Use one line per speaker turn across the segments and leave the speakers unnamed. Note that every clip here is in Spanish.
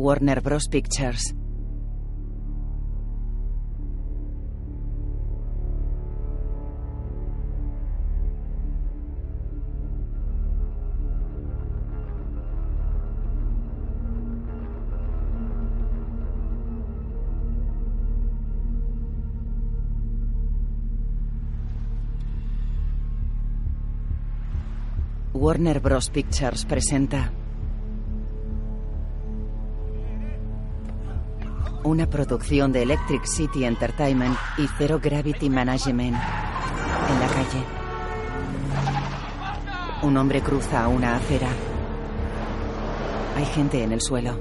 Warner Bros. Pictures. Warner Bros. Pictures presenta una producción de Electric City Entertainment y Zero Gravity Management en la calle. Un hombre cruza una acera. Hay gente en el suelo.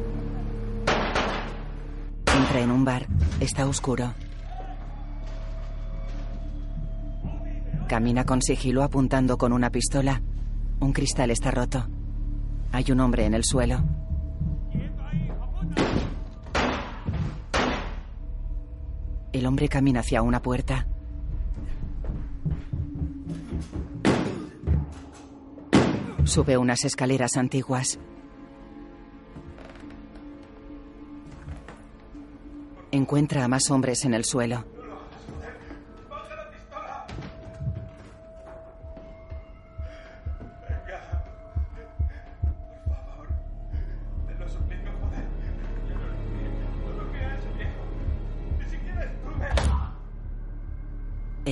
Entra en un bar. Está oscuro. Camina con sigilo apuntando con una pistola. Un cristal está roto. Hay un hombre en el suelo. El hombre camina hacia una puerta. Sube unas escaleras antiguas. Encuentra a más hombres en el suelo.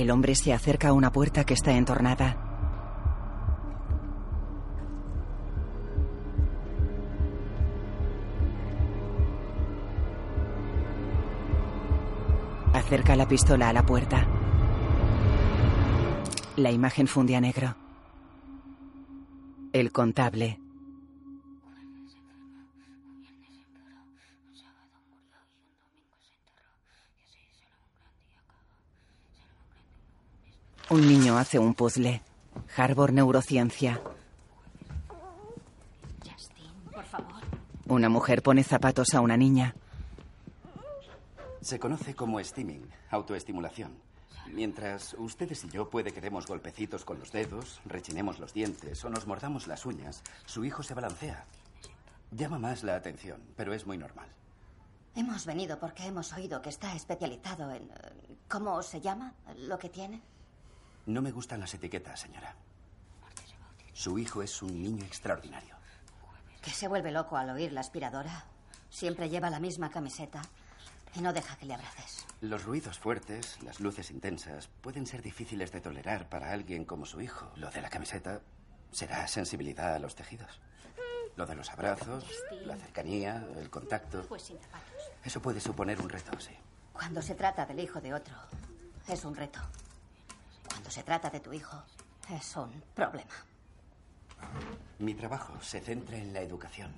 El hombre se acerca a una puerta que está entornada. Acerca la pistola a la puerta. La imagen funde a negro. El contable. Un niño hace un puzzle. Harbor Neurociencia.
Por favor.
Una mujer pone zapatos a una niña.
Se conoce como steaming, autoestimulación. Mientras ustedes y yo puede que demos golpecitos con los dedos, rechinemos los dientes o nos mordamos las uñas, su hijo se balancea. Llama más la atención, pero es muy normal.
Hemos venido porque hemos oído que está especializado en... eh, ¿Cómo se llama? ¿Lo que tiene?
No me gustan las etiquetas, señora. Su hijo es un niño extraordinario.
Que se vuelve loco al oír la aspiradora. Siempre lleva la misma camiseta y no deja que le abraces.
Los ruidos fuertes, las luces intensas, pueden ser difíciles de tolerar para alguien como su hijo. Lo de la camiseta será sensibilidad a los tejidos. Lo de los abrazos, la cercanía, el contacto.
Pues.
Eso puede suponer un reto, sí.
Cuando se trata del hijo de otro, es un reto. Cuando se trata de tu hijo, es un problema.
Mi trabajo se centra en la educación.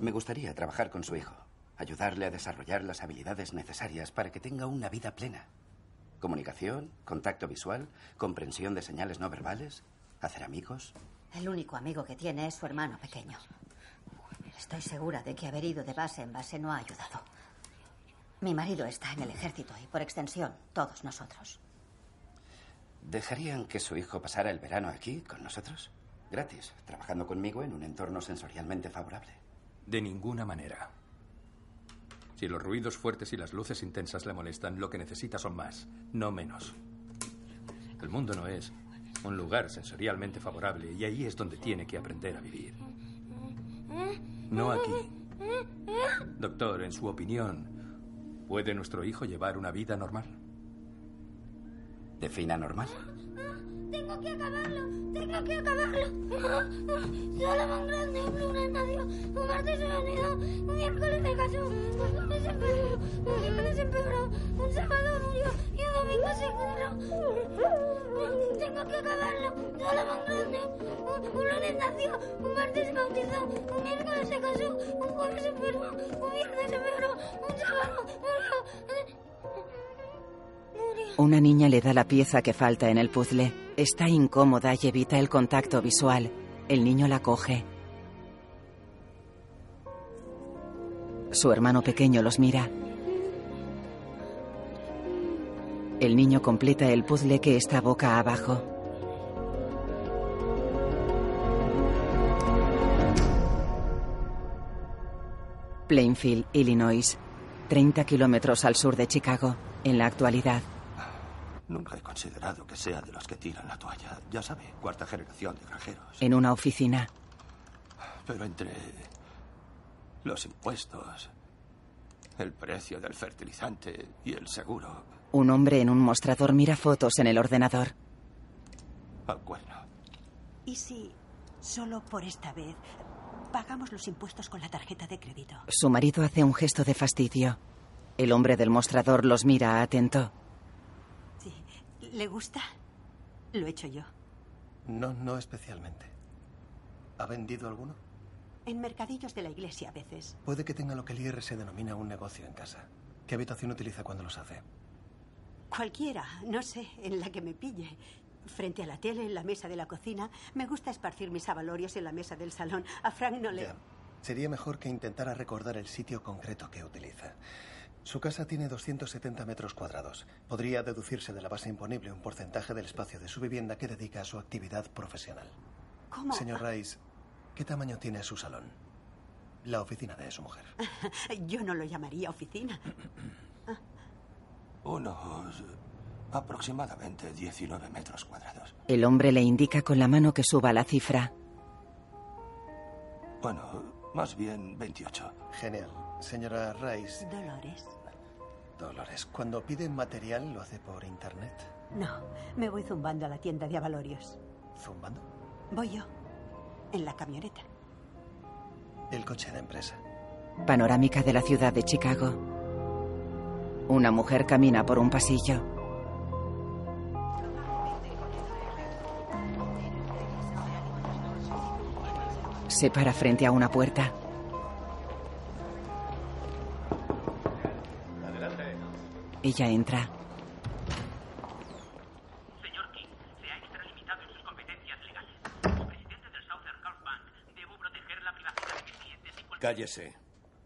Me gustaría trabajar con su hijo, ayudarle a desarrollar las habilidades necesarias para que tenga una vida plena. Comunicación, contacto visual, comprensión de señales no verbales, hacer amigos.
El único amigo que tiene es su hermano pequeño. Estoy segura de que haber ido de base en base no ha ayudado. Mi marido está en el ejército y, por extensión, todos nosotros.
¿Dejarían que su hijo pasara el verano aquí con nosotros? Gratis, trabajando conmigo en un entorno sensorialmente favorable.
De ninguna manera. Si los ruidos fuertes y las luces intensas le molestan, lo que necesita son más, no menos. El mundo no es un lugar sensorialmente favorable y ahí es donde tiene que aprender a vivir. No aquí. Doctor, en su opinión, ¿puede nuestro hijo llevar una vida normal?
¿Defina normal?
Tengo que acabarlo, tengo que acabarlo. Solo un grande, un lunes nació, un martes se unido, un miércoles se casó, un lunes enfermó, un miércoles empeoró, un sábado murió y un domingo se curó. Tengo que acabarlo, solo un grande. Un, un lunes nació, un martes se bautizó, un miércoles se casó, un jueves se enfermó, un viernes se empeoró, un sábado murió.
Una niña le da la pieza que falta en el puzzle. Está incómoda y evita el contacto visual. El niño la coge. Su hermano pequeño los mira. El niño completa el puzzle que está boca abajo. Plainfield, Illinois. 30 kilómetros al sur de Chicago. En la actualidad.
Nunca he considerado que sea de los que tiran la toalla. Ya sabe, cuarta generación de granjeros.
En una oficina.
Pero entre los impuestos, el precio del fertilizante y el seguro,
Un hombre en un mostrador mira fotos en el ordenador.
al cuerno.
¿Y si solo por esta vez pagamos los impuestos con la tarjeta de crédito?
Su marido hace un gesto de fastidio. El hombre del mostrador los mira atento.
Sí. ¿Le gusta? Lo he hecho yo.
No, no especialmente. ¿Ha vendido alguno?
En mercadillos de la iglesia a veces.
Puede que tenga lo que el IRS denomina un negocio en casa. ¿Qué habitación utiliza cuando los hace?
Cualquiera, no sé, en la que me pille. Frente a la tele, en la mesa de la cocina. Me gusta esparcir mis avalorios en la mesa del salón. A Frank no le...
Ya. Sería mejor que intentara recordar el sitio concreto que utiliza. Su casa tiene 270 metros cuadrados. Podría deducirse de la base imponible un porcentaje del espacio de su vivienda que dedica a su actividad profesional.
¿Cómo?
Señor Rice, ¿qué tamaño tiene su salón? La oficina de su mujer.
Yo no lo llamaría oficina.
Unos aproximadamente 19 metros cuadrados.
El hombre le indica con la mano que suba la cifra.
Bueno, más bien 28.
Genial. Señora Rice,
Dolores.
Dolores, cuando pide material lo hace por internet.
No, me voy zumbando a la tienda de avalorios.
¿Zumbando?
Voy yo. En la camioneta.
El coche de empresa.
Panorámica de la ciudad de Chicago. Una mujer camina por un pasillo. Se para frente a una puerta. Ella entra.
Señor King, se ha extralimitado en sus competencias legales. Como presidente del Southern Gulf Bank, debo proteger la privacidad de mis clientes y cualquier...
Cállese.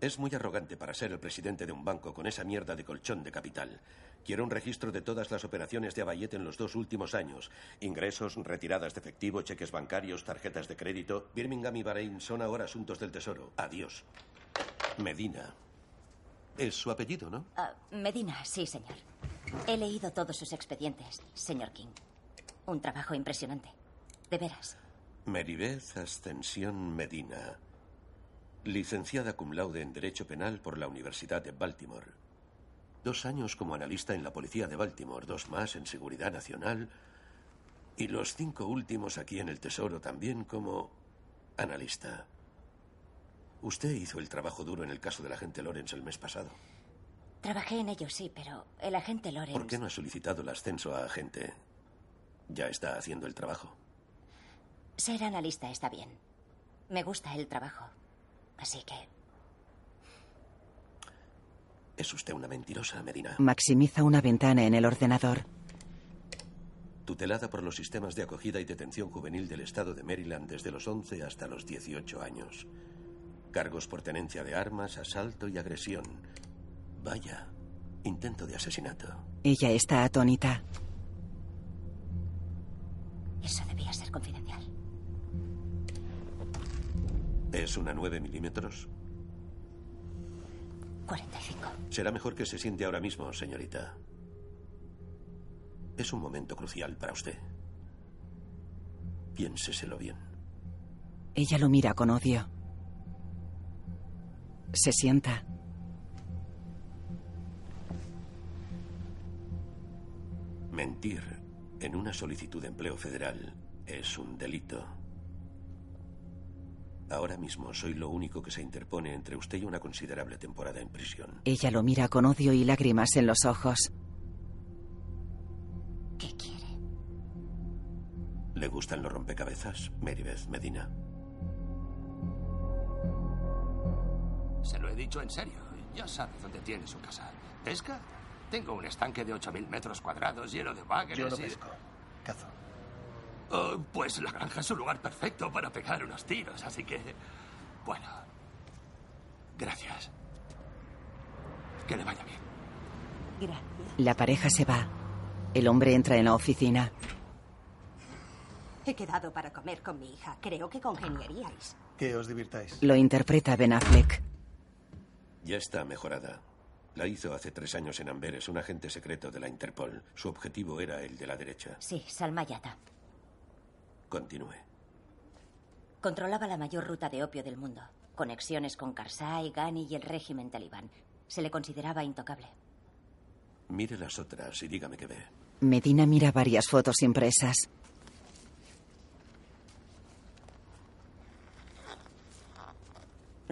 Es muy arrogante para ser el presidente de un banco con esa mierda de colchón de capital. Quiero un registro de todas las operaciones de Abayet en los dos últimos años. Ingresos, retiradas de efectivo, cheques bancarios, tarjetas de crédito. Birmingham y Bahrein son ahora asuntos del tesoro. Adiós. Medina. Es su apellido, ¿no?
Ah, Medina, sí, señor. He leído todos sus expedientes, señor King. Un trabajo impresionante. De veras.
Meribeth Ascensión Medina. Licenciada cum laude en Derecho Penal por la Universidad de Baltimore. Dos años como analista en la Policía de Baltimore, dos más en Seguridad Nacional y los cinco últimos aquí en el Tesoro también como analista. Usted hizo el trabajo duro en el caso del agente Lawrence el mes pasado.
Trabajé en ello, sí, pero el agente Lawrence...
¿Por qué no ha solicitado el ascenso a agente? Ya está haciendo el trabajo.
Ser analista está bien. Me gusta el trabajo. Así que...
Es usted una mentirosa, Medina.
Maximiza una ventana en el ordenador.
Tutelada por los sistemas de acogida y detención juvenil del estado de Maryland desde los 11 hasta los 18 años. Cargos por tenencia de armas, asalto y agresión. Vaya, intento de asesinato.
Ella está atónita.
Eso debía ser confidencial.
¿Es una 9 milímetros?
45.
Será mejor que se siente ahora mismo, señorita. Es un momento crucial para usted. Piénseselo bien.
Ella lo mira con odio. Se sienta.
Mentir en una solicitud de empleo federal es un delito. Ahora mismo soy lo único que se interpone entre usted y una considerable temporada en prisión.
Ella lo mira con odio y lágrimas en los ojos.
¿Qué quiere?
¿Le gustan los rompecabezas, Meribeth Medina?
Se lo he dicho en serio. Ya sabe dónde tiene su casa. ¿Pesca? Tengo un estanque de 8.000 metros cuadrados lleno de bagres
Yo no
y-
pesco. Cazo.
Oh, pues la granja es un lugar perfecto para pegar unos tiros, así que... Bueno. Gracias. Que le vaya bien.
Gracias.
La pareja se va. El hombre entra en la oficina.
He quedado para comer con mi hija. Creo que congeniaríais.
Que os divirtáis.
Lo interpreta Ben Affleck.
Ya está mejorada. La hizo hace tres años en Amberes, un agente secreto de la Interpol. Su objetivo era el de la derecha.
Sí, Salma Yata.
Continúe.
Controlaba la mayor ruta de opio del mundo. Conexiones con Karzai, Ghani y el régimen talibán. Se le consideraba intocable.
Mire las otras y dígame qué ve.
Medina mira varias fotos impresas.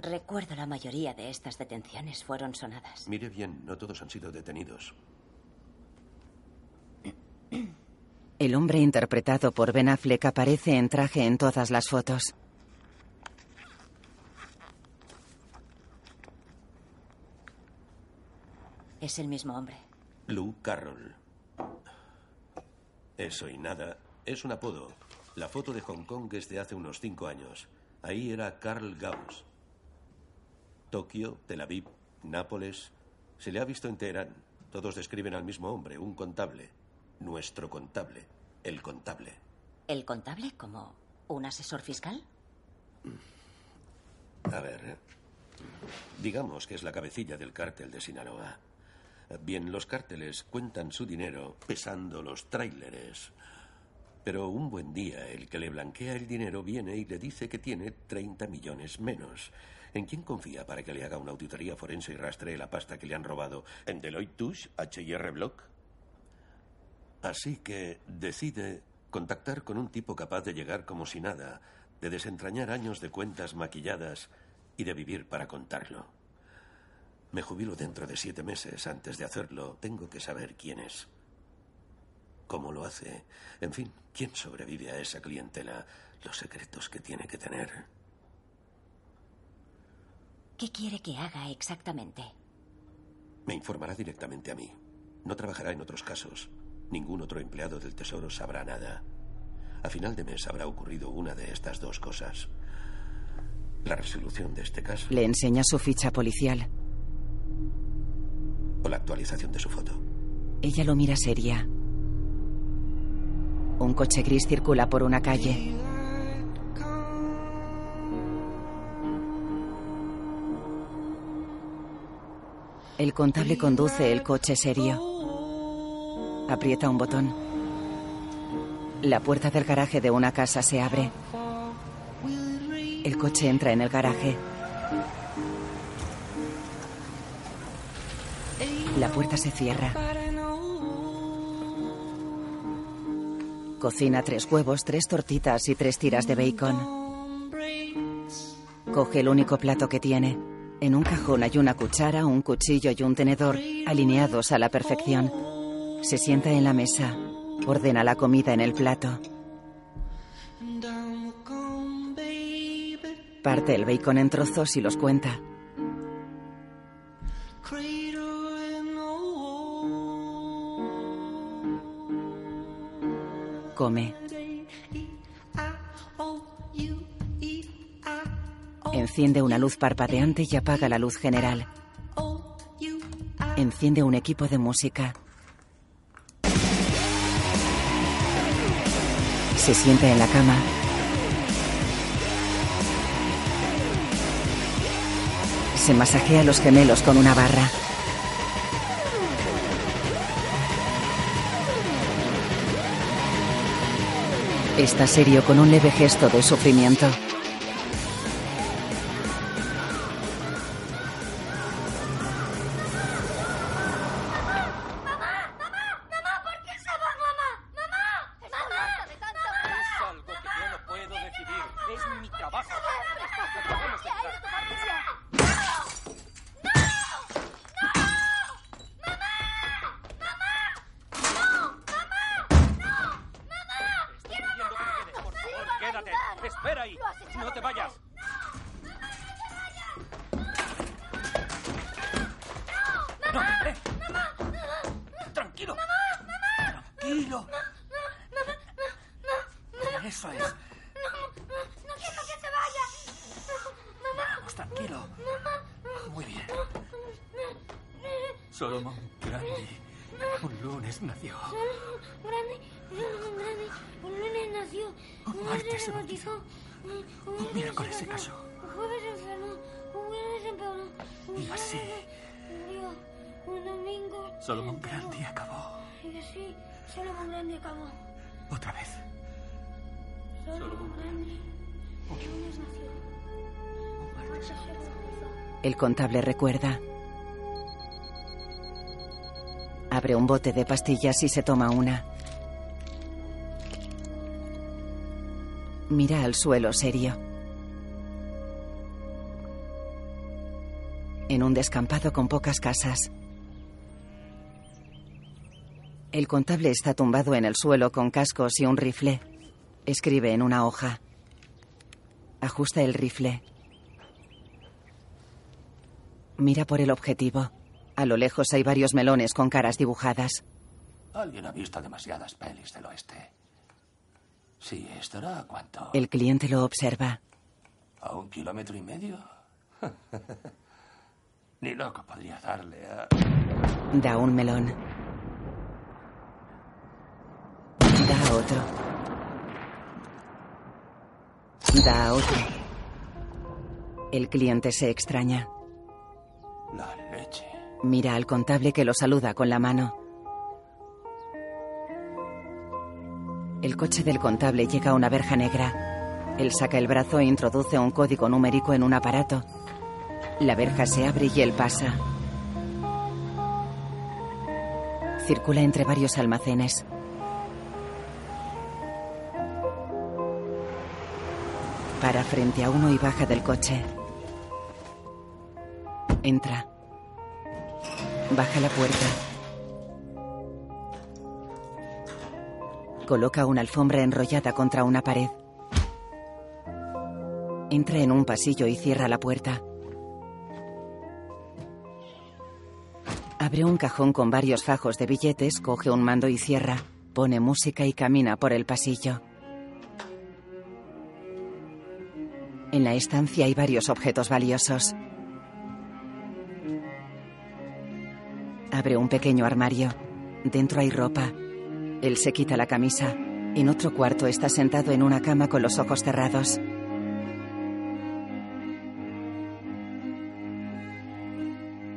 Recuerdo la mayoría de estas detenciones fueron sonadas.
Mire bien, no todos han sido detenidos.
El hombre interpretado por Ben Affleck aparece en traje en todas las fotos.
Es el mismo hombre.
Lou Carroll. Eso y nada. Es un apodo. La foto de Hong Kong es de hace unos cinco años. Ahí era Carl Gauss. Tokio, Tel Aviv, Nápoles. Se le ha visto en Teherán. Todos describen al mismo hombre, un contable. Nuestro contable. El contable.
¿El contable como un asesor fiscal?
A ver. ¿eh? Digamos que es la cabecilla del cártel de Sinaloa. Bien, los cárteles cuentan su dinero pesando los tráileres. Pero un buen día el que le blanquea el dinero viene y le dice que tiene 30 millones menos. ¿En quién confía para que le haga una auditoría forense y rastree la pasta que le han robado? ¿En Deloitte Touche, H&R Block? Así que decide contactar con un tipo capaz de llegar como si nada, de desentrañar años de cuentas maquilladas y de vivir para contarlo. Me jubilo dentro de siete meses. Antes de hacerlo, tengo que saber quién es. ¿Cómo lo hace? En fin, ¿quién sobrevive a esa clientela? Los secretos que tiene que tener.
¿Qué quiere que haga exactamente?
Me informará directamente a mí. No trabajará en otros casos. Ningún otro empleado del Tesoro sabrá nada. A final de mes habrá ocurrido una de estas dos cosas. La resolución de este caso
Le enseña su ficha policial.
o la actualización de su foto.
Ella lo mira seria. Un coche gris circula por una calle. El contable conduce el coche serio. Aprieta un botón. La puerta del garaje de una casa se abre. El coche entra en el garaje. La puerta se cierra. Cocina tres huevos, tres tortitas y tres tiras de bacon. Coge el único plato que tiene. En un cajón hay una cuchara, un cuchillo y un tenedor alineados a la perfección. Se sienta en la mesa. Ordena la comida en el plato. Parte el bacon en trozos y los cuenta. Come. Enciende una luz parpadeante y apaga la luz general. Enciende un equipo de música. Se sienta en la cama. Se masajea los gemelos con una barra. Está serio con un leve gesto de sufrimiento.
El
contable recuerda. Abre un bote de pastillas y se toma una. Mira al suelo serio. En un descampado con pocas casas. El contable está tumbado en el suelo con cascos y un rifle. Escribe en una hoja. Ajusta el rifle. Mira por el objetivo. A lo lejos hay varios melones con caras dibujadas.
Alguien ha visto demasiadas pelis del oeste. Sí, ¿estará a cuánto?
El cliente lo observa.
¿A un kilómetro y medio? Ni loco podría darle a...
Da un melón. Da otro. Da otro. El cliente se extraña.
La leche.
Mira al contable que lo saluda con la mano. El coche del contable llega a una verja negra. Él saca el brazo e introduce un código numérico en un aparato. La verja se abre y él pasa. Circula entre varios almacenes. Para frente a uno y baja del coche. Entra. Baja la puerta. Coloca una alfombra enrollada contra una pared. Entra en un pasillo y cierra la puerta. Abre un cajón con varios fajos de billetes, coge un mando y cierra. Pone música y camina por el pasillo. En la estancia hay varios objetos valiosos. Abre un pequeño armario. Dentro hay ropa. Él se quita la camisa. En otro cuarto está sentado en una cama con los ojos cerrados.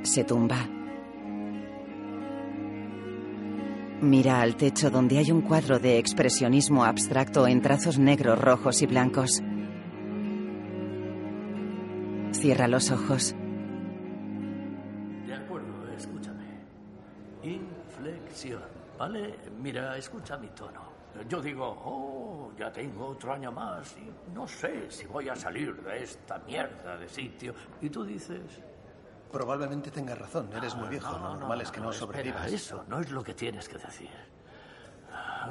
Se tumba. Mira al techo donde hay un cuadro de expresionismo abstracto en trazos negros, rojos y blancos. Cierra los ojos.
Inflexión, ¿vale? Mira, escucha mi tono. Yo digo, oh, ya tengo otro año más y no sé si voy a salir de esta mierda de sitio. Y tú dices...
Probablemente tengas razón, eres muy viejo. lo normal es que no,
espera,
sobrevivas.
eso no es lo que tienes que decir.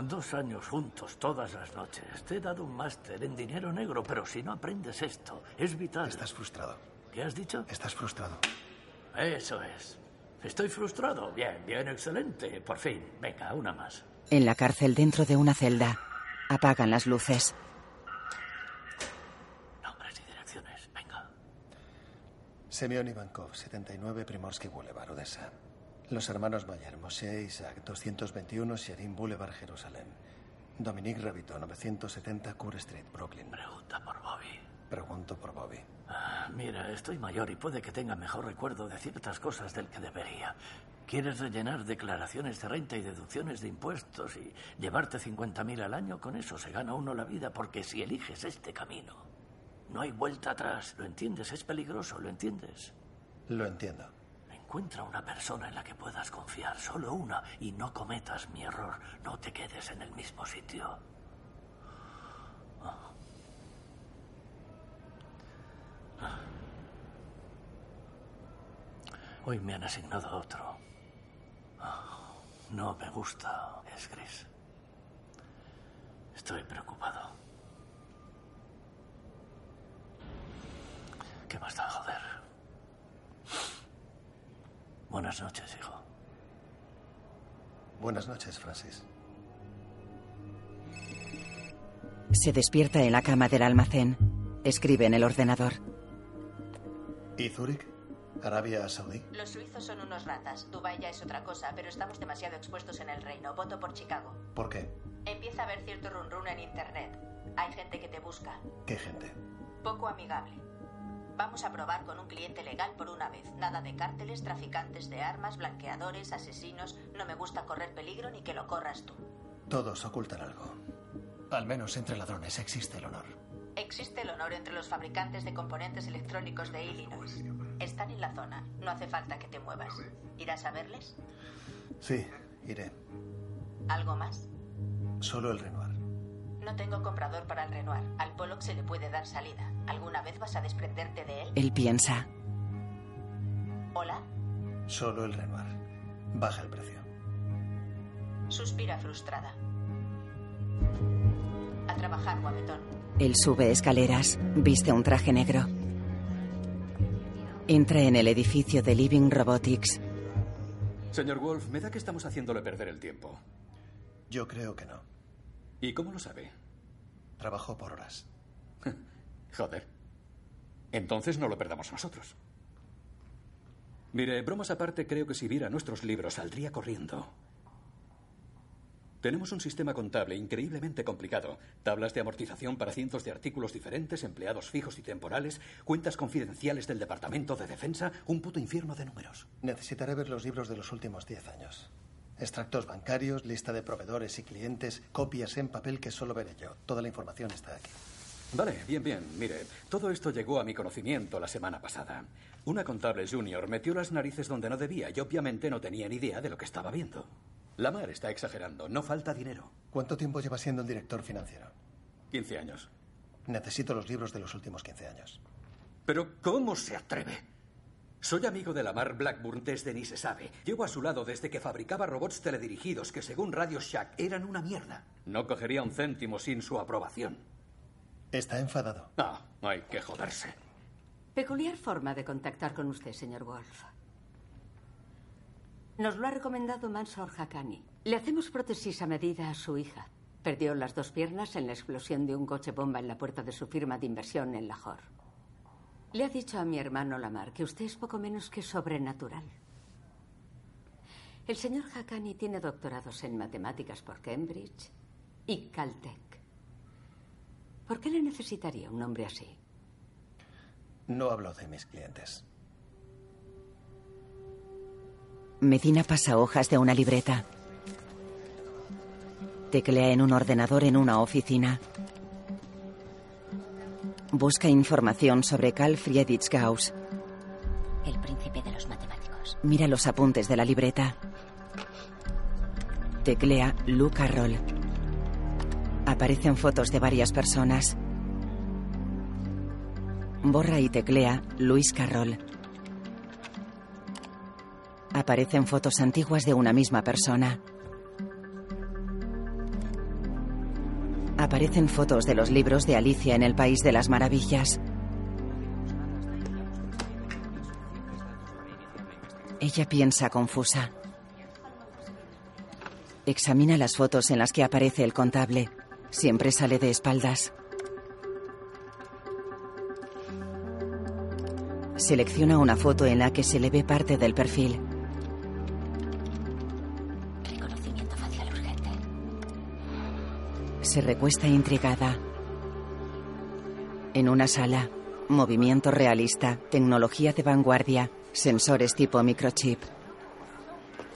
Dos años juntos, todas las noches. Te he dado un máster en dinero negro, pero si no aprendes esto, es vital.
Estás frustrado.
¿Qué has dicho?
Estás frustrado.
Eso es. Estoy frustrado. Bien, bien, excelente. Por fin. Venga, una más.
En la cárcel dentro de una celda. Apagan las luces.
Nombres y direcciones. Venga.
Semyon Ivankov, 79 Primorsky Boulevard, Odessa. Los hermanos Mayer, Moshe Isaac, 221 Sherin Boulevard, Jerusalén. Dominique Rabito, 970 Cour Street, Brooklyn.
Pregunta por Bobby.
Pregunto por Bobby.
Mira, estoy mayor y puede que tenga mejor recuerdo de ciertas cosas del que debería. ¿Quieres rellenar declaraciones de renta y deducciones de impuestos y llevarte 50.000 al año? Con eso se gana uno la vida porque si eliges este camino, no hay vuelta atrás. ¿Lo entiendes? Es peligroso, ¿lo entiendes?
Lo entiendo.
Encuentra una persona en la que puedas confiar, solo una, y no cometas mi error. No te quedes en el mismo sitio. Ah. Hoy me han asignado otro. No me gusta, es gris. Estoy preocupado. ¿Qué más da, joder? Buenas noches, hijo.
Buenas noches, Francis.
Se despierta en la cama del almacén. Escribe en el ordenador.
¿Y Zúrich? ¿Arabia Saudí?
Los suizos son unos ratas. Dubái ya es otra cosa, pero estamos demasiado expuestos en el reino. Voto por Chicago.
¿Por qué?
Empieza a haber cierto run run en internet. Hay gente que te busca.
¿Qué gente?
Poco amigable. Vamos a probar con un cliente legal por una vez. Nada de cárteles, traficantes de armas, blanqueadores, asesinos. No me gusta correr peligro ni que lo corras tú.
Todos ocultan algo. Al menos entre ladrones existe el honor.
Existe el honor entre los fabricantes de componentes electrónicos de Illinois. Están en la zona. No hace falta que te muevas. ¿Irás a verles?
Sí, iré.
¿Algo más?
Solo el Renoir.
No tengo comprador para el Renoir. Al Pollock se le puede dar salida. ¿Alguna vez vas a desprenderte de él?
Él piensa.
¿Hola?
Solo el Renoir. Baja el precio.
Suspira frustrada. A trabajar, guapetón.
Él sube escaleras, viste un traje negro. Entra en el edificio de Living Robotics.
Señor Wolf, me da que estamos haciéndole perder el tiempo.
Yo creo que no.
¿Y cómo lo sabe?
Trabajo por horas.
Joder. Entonces no lo perdamos nosotros. Mire, bromas aparte, creo que si viera nuestros libros saldría corriendo. Tenemos un sistema contable increíblemente complicado. Tablas de amortización para cientos de artículos diferentes, empleados fijos y temporales, cuentas confidenciales del Departamento de Defensa, un puto infierno de números.
Necesitaré ver los libros de los últimos 10 años. Extractos bancarios, lista de proveedores y clientes, copias en papel que solo veré yo. Toda la información está aquí.
Vale, bien, bien. Mire, todo esto llegó a mi conocimiento la semana pasada. Una contable junior metió las narices donde no debía y obviamente no tenía ni idea de lo que estaba viendo. Lamar está exagerando. No falta dinero.
¿Cuánto tiempo lleva siendo el director financiero?
15 años.
Necesito los libros de los últimos 15 años.
Pero ¿cómo se atreve? Soy amigo de Lamar Blackburn desde ni se sabe. Llevo a su lado desde que fabricaba robots teledirigidos que según Radio Shack eran una mierda. No cogería un céntimo sin su aprobación.
¿Está enfadado?
No, hay que joderse.
Peculiar forma de contactar con usted, señor Wolf. Nos lo ha recomendado Mansor Hakani. Le hacemos prótesis a medida a su hija. Perdió las dos piernas en la explosión de un coche bomba en la puerta de su firma de inversión en Lahore. Le ha dicho a mi hermano Lamar que usted es poco menos que sobrenatural. El señor Hakani tiene doctorados en matemáticas por Cambridge y Caltech. ¿Por qué le necesitaría un hombre así?
No hablo de mis clientes.
Medina pasa hojas de una libreta. Teclea en un ordenador en una oficina. Busca información sobre Carl Friedrich Gauss.
El príncipe de los matemáticos.
Mira los apuntes de la libreta. Teclea Lou Carroll. Aparecen fotos de varias personas. Borra y teclea Luis Carroll. Aparecen fotos antiguas de una misma persona. Aparecen fotos de los libros de Alicia en el País de las Maravillas. Ella piensa confusa. Examina las fotos en las que aparece el contable. Siempre sale de espaldas. Selecciona una foto en la que se le ve parte del perfil. Se recuesta intrigada. En una sala, movimiento realista, tecnología de vanguardia, sensores tipo microchip.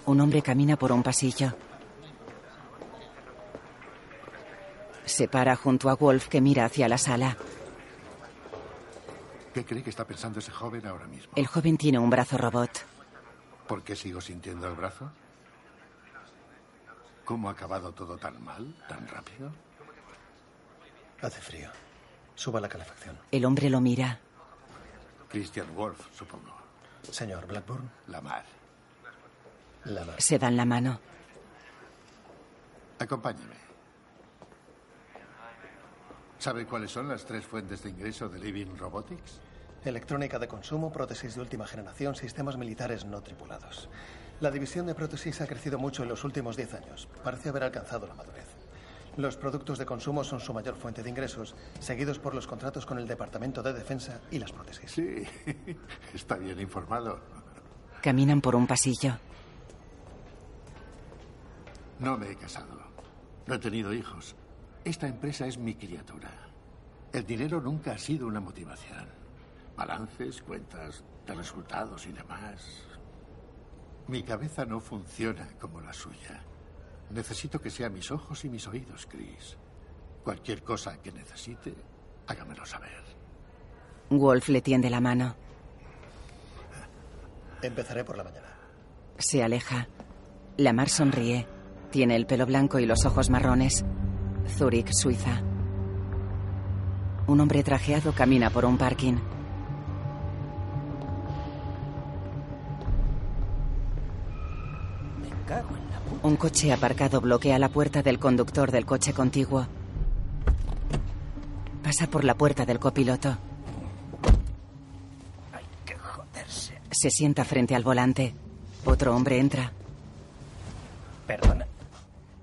Un hombre camina por un pasillo. Se para junto a Wolf que mira hacia la sala.
¿Qué cree que está pensando ese joven ahora mismo?
El joven tiene un brazo robot.
¿Por qué sigo sintiendo el brazo? ¿Cómo ha acabado todo tan mal, tan rápido?
Hace frío. Suba la calefacción.
El hombre lo mira.
Christian Wolf, supongo.
Señor Blackburn.
Lamar.
Lamar.
Se dan la mano.
Acompáñeme. ¿Sabe cuáles son las tres fuentes de ingreso de Living Robotics?
Electrónica de consumo, prótesis de última generación, sistemas militares no tripulados. La división de prótesis ha crecido mucho en los últimos 10 años. Parece haber alcanzado la madurez. Los productos de consumo son su mayor fuente de ingresos, seguidos por los contratos con el Departamento de Defensa y las prótesis.
Sí, está bien informado.
Caminan por un pasillo.
No me he casado. No he tenido hijos. Esta empresa es mi criatura. El dinero nunca ha sido una motivación. Balances, cuentas de resultados y demás. Mi cabeza no funciona como la suya. Necesito que sea mis ojos y mis oídos, Chris. Cualquier cosa que necesite, hágamelo saber.
Wolf le tiende la mano.
Empezaré por la mañana.
Se aleja. Lamar sonríe. Tiene el pelo blanco y los ojos marrones. Zurich, Suiza. Un hombre trajeado camina por un parking. Un coche aparcado bloquea la puerta del conductor del coche contiguo. Pasa por la puerta del copiloto.
Hay que joderse.
Se sienta frente al volante. Otro hombre entra.
Perdona.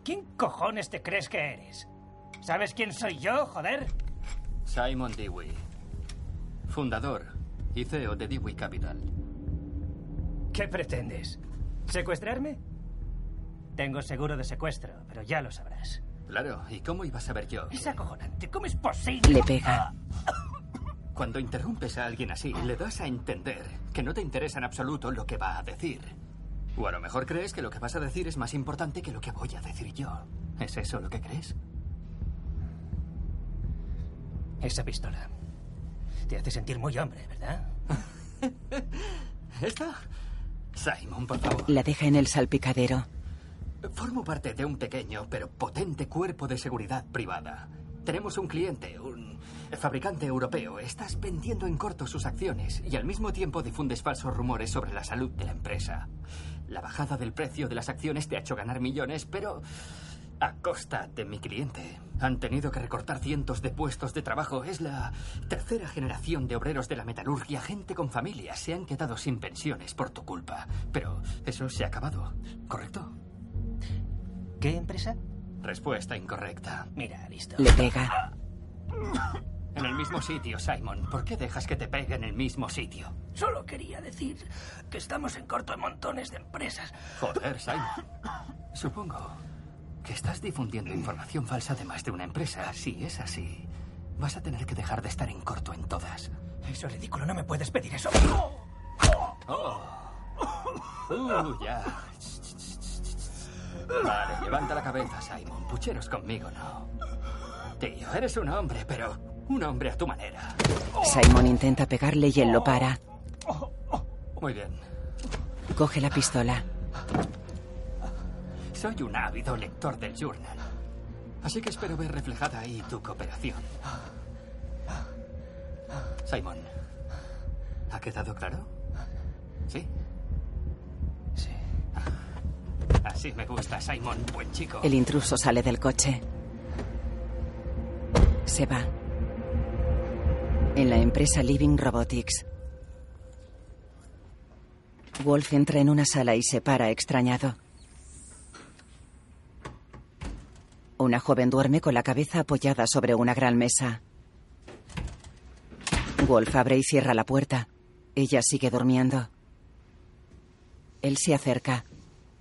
¿Quién cojones te crees que eres? ¿Sabes quién soy yo, joder?
Simon Dewey, fundador y CEO de Dewey Capital.
¿Qué pretendes? ¿Secuestrarme? Tengo seguro de secuestro, pero ya lo sabrás.
Claro, ¿y cómo iba a saber yo?
Es acojonante. ¿Cómo es posible?
Le pega.
Cuando interrumpes a alguien así, le das a entender que no te interesa en absoluto lo que va a decir. O a lo mejor crees que lo que vas a decir es más importante que lo que voy a decir yo. ¿Es eso lo que crees?
Esa pistola. Te hace sentir muy hombre, ¿verdad?
¿Esta? Simon, por favor.
La deja en el salpicadero.
Formo parte de un pequeño pero potente cuerpo de seguridad privada. Tenemos un cliente, un fabricante europeo. Estás vendiendo en corto sus acciones y al mismo tiempo difundes falsos rumores sobre la salud de la empresa. La bajada del precio de las acciones te ha hecho ganar millones, pero a costa de mi cliente. Han tenido que recortar cientos de puestos de trabajo. Es la tercera generación de obreros de la metalurgia. Gente con familias se han quedado sin pensiones por tu culpa. Pero eso se ha acabado, ¿correcto?
¿Qué empresa?
Respuesta incorrecta.
Mira, listo.
Le pega.
En el mismo sitio, Simon. ¿Por qué dejas que te pegue en el mismo sitio?
Solo quería decir que estamos en corto de montones de empresas.
Joder, Simon. Supongo que estás difundiendo información falsa de más de una empresa. Si es así, vas a tener que dejar de estar en corto en todas.
Eso es ridículo, no me puedes pedir eso.
Oh. Uh, ya. Vale, levanta la cabeza, Simon. Pucheros conmigo, no. Tío, eres un hombre, pero un hombre a tu manera.
Simon intenta pegarle y él lo para.
Muy bien.
Coge la pistola.
Soy un ávido lector del journal. Así que espero ver reflejada ahí tu cooperación. Simon, ¿ha quedado claro? ¿Sí? Me gusta, Simon, buen chico.
El intruso sale del coche. Se va. En la empresa Living Robotics. Wolf entra en una sala y se para extrañado. Una joven duerme con la cabeza apoyada sobre una gran mesa. Wolf abre y cierra la puerta. Ella sigue durmiendo. Él se acerca.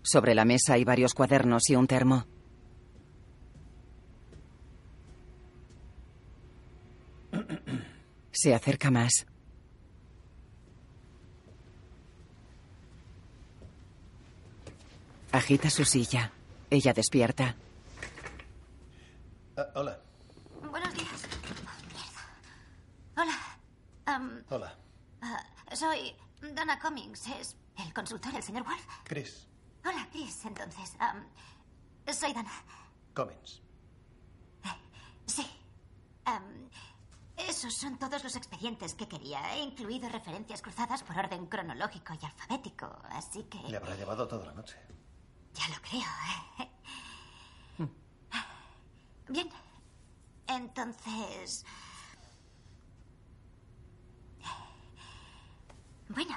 Sobre la mesa hay varios cuadernos y un termo. Se acerca más. Agita su silla. Ella despierta.
Ah, hola.
Buenos días. Mierda. Hola.
Hola.
ah, soy Donna Cummings. ¿Es el consultor, el señor Wolf?
Chris
Hola, Chris. Entonces, soy Donna.
Cummings.
Sí. Am, esos son todos los expedientes que quería. He incluido referencias cruzadas por orden cronológico y alfabético, así que...
Le habrá llevado toda la noche.
Ya lo creo. ¿eh? Bien. Entonces... Bueno,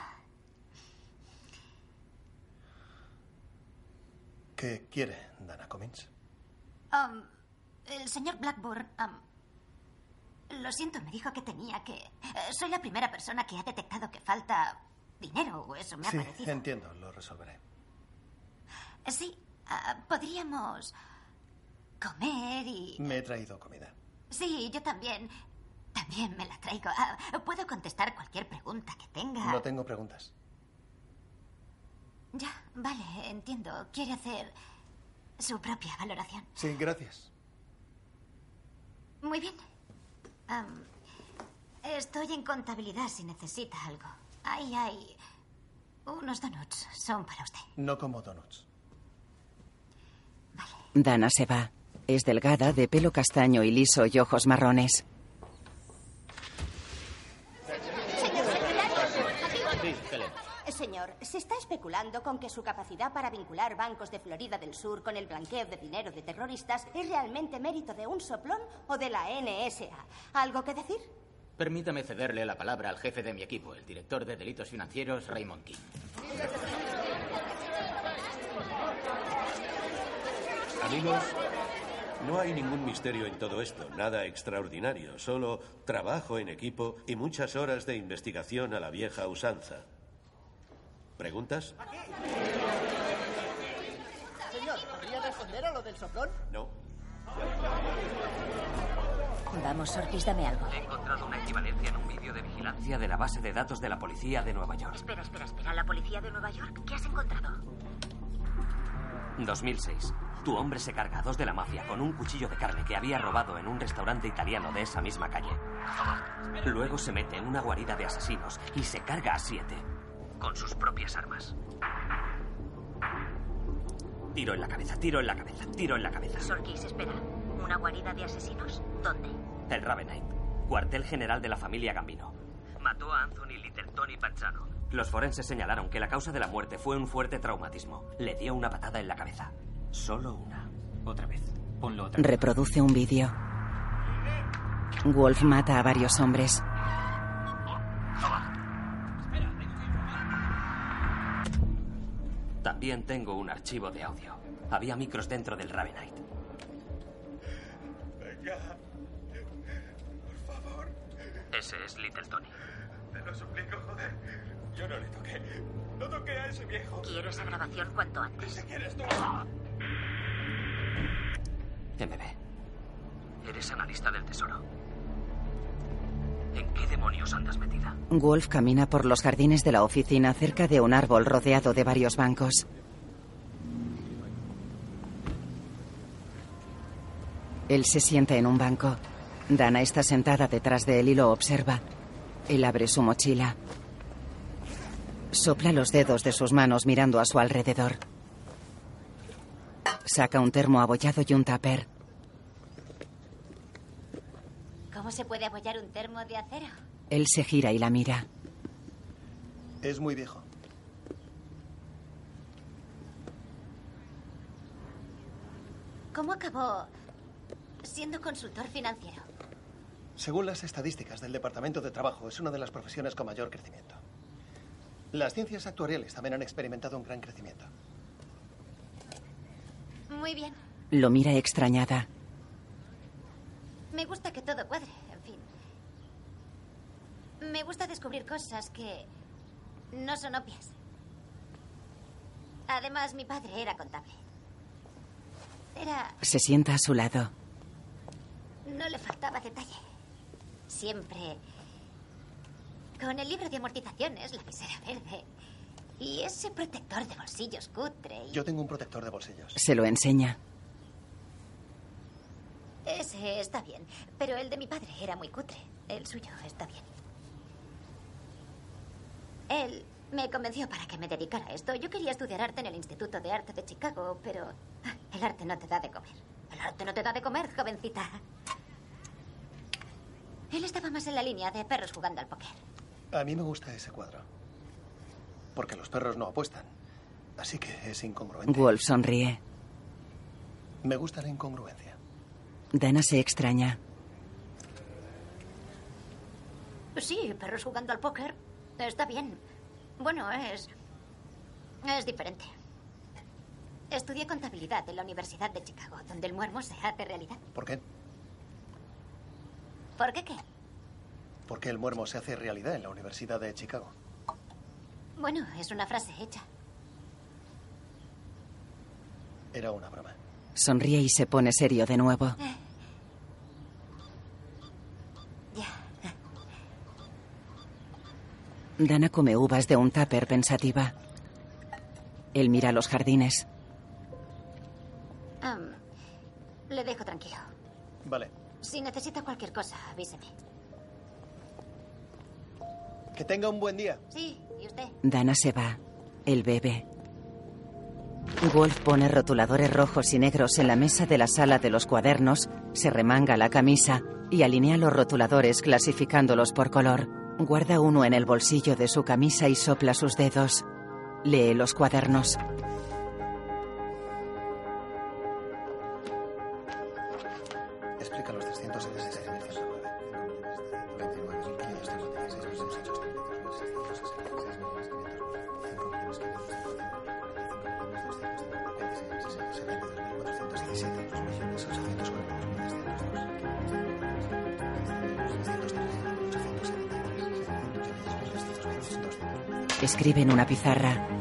¿Qué quiere, Dana Cummings?
am, el señor Blackburn... am, lo siento, me dijo que tenía que... eh, soy la primera persona que ha detectado que falta dinero, o eso me ha
sí,
parecido.
entiendo, lo resolveré.
Sí, ah, podríamos comer y...
Me he traído comida.
Sí, yo también. También me la traigo. Ah, puedo contestar cualquier pregunta que tenga.
No tengo preguntas.
Ya, vale, entiendo. Quiere hacer su propia valoración.
Sí, gracias.
Muy bien. Estoy en contabilidad si necesita algo. Ahí hay unos donuts. Son para usted.
No como donuts.
Dana se va. Es delgada, de pelo castaño y liso y ojos marrones.
Señor, se está especulando con que su capacidad para vincular bancos de Florida del Sur con el blanqueo de dinero de terroristas es realmente mérito de un soplón o de la NSA. ¿Algo que decir?
Permítame cederle la palabra al jefe de mi equipo, el director de delitos financieros, Raymond King.
Amigos, no hay ningún misterio en todo esto, nada extraordinario, solo trabajo en equipo y muchas horas de investigación a la vieja usanza. ¿Preguntas?
Señor, ¿podría responder a lo del soplón?
No.
Vamos, Ortiz, dame algo.
He encontrado una equivalencia en un vídeo de vigilancia de la base de datos de la policía de Nueva York.
Espera, espera, espera. ¿La policía de Nueva York? ¿Qué has encontrado?
2006. Tu hombre se carga a dos de la mafia con un cuchillo de carne que había robado en un restaurante italiano de esa misma calle. Luego se mete en una guarida de asesinos y se carga a siete con sus propias armas. Tiro en la cabeza, tiro en la cabeza, tiro en la cabeza.
Sorkis, espera. ¿Una guarida de asesinos? ¿Dónde?
El Ravenite, cuartel general de la familia Gambino. Mató a Anthony Littleton y Panzano. Los forenses señalaron que la causa de la muerte fue un fuerte traumatismo. Le dio una patada en la cabeza. Solo una.
Otra vez. Ponlo otra vez.
Reproduce un vídeo. Wolf mata a varios hombres.
También tengo un archivo de audio. Había micros dentro del Ravenite.
Venga. Por favor.
Ese es Little Tony.
Te lo suplico, joder. Yo no le toqué. No toqué a ese viejo.
Quiero esa grabación cuanto antes.
Si quieres tú.
MB. Eres analista del tesoro. ¿En qué demonios andas metida?
Wolf camina por los jardines de la oficina cerca de un árbol rodeado de varios bancos. Él se sienta en un banco. Dana está sentada detrás de él y lo observa. Él abre su mochila. Sopla los dedos de sus manos mirando a su alrededor. Saca un termo abollado y un tupper.
¿Cómo se puede apoyar un termo de acero?
Él se gira y la mira.
Es muy viejo.
¿Cómo acabó siendo consultor financiero?
Según las estadísticas del Departamento de Trabajo, es una de las profesiones con mayor crecimiento. Las ciencias actuariales también han experimentado un gran crecimiento.
Muy bien.
Lo mira extrañada.
Me gusta que todo cuadre, en fin. Me gusta descubrir cosas que no son obvias. Además, mi padre era contable. Era...
Se sienta a su lado.
No le faltaba detalle. Siempre... Con el libro de amortizaciones, la visera verde. Y ese protector de bolsillos cutre. y-
Yo tengo un protector de bolsillos.
Se lo enseña.
Ese está bien, pero el de mi padre era muy cutre. El suyo está bien. Él me convenció para que me dedicara a esto. Yo quería estudiar arte en el Instituto de Arte de Chicago, pero ah, el arte no te da de comer. El arte no te da de comer, jovencita. Él estaba más en la línea de perros jugando al póker.
A mí me gusta ese cuadro. Porque los perros no apuestan. Así que es incongruente.
Wolf sonríe.
Me gusta la incongruencia.
Dana se extraña.
Sí, perros jugando al póker. Está bien. Bueno, es. Es diferente. Estudié contabilidad en la Universidad de Chicago, donde el muermo se hace realidad.
¿Por qué?
¿Por qué qué?
Porque el muermo se hace realidad en la Universidad de Chicago.
Bueno, es una frase hecha.
Era una broma.
Sonríe y se pone serio de nuevo. Dana come uvas de un tupper pensativa. Él mira los jardines.
Am, le dejo tranquilo.
Vale.
Si necesita cualquier cosa, avíseme.
Que tenga un buen día.
Sí, ¿y usted?
Dana se va. Él bebe. Wolf pone rotuladores rojos y negros en la mesa de la sala de los cuadernos, se remanga la camisa y alinea los rotuladores clasificándolos por color. Guarda uno en el bolsillo de su camisa y sopla sus dedos. Lee los cuadernos. Escribe en una pizarra.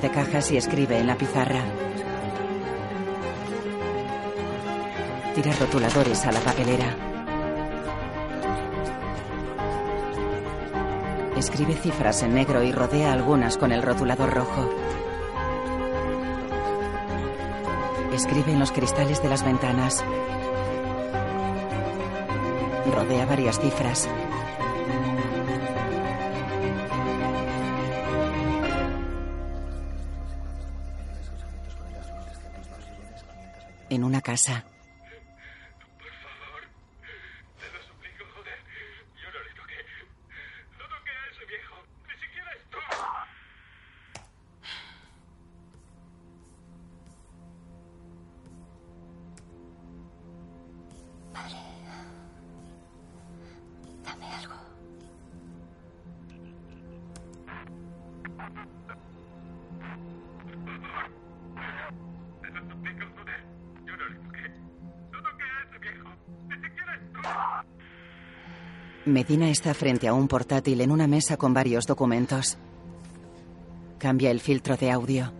De
cajas y escribe en la pizarra. Tira rotuladores a la papelera. Escribe cifras en negro y rodea algunas con el rotulador rojo. Escribe en los cristales de las ventanas. Rodea varias cifras. Medina está frente a un portátil en una mesa con varios documentos. Cambia el filtro de audio.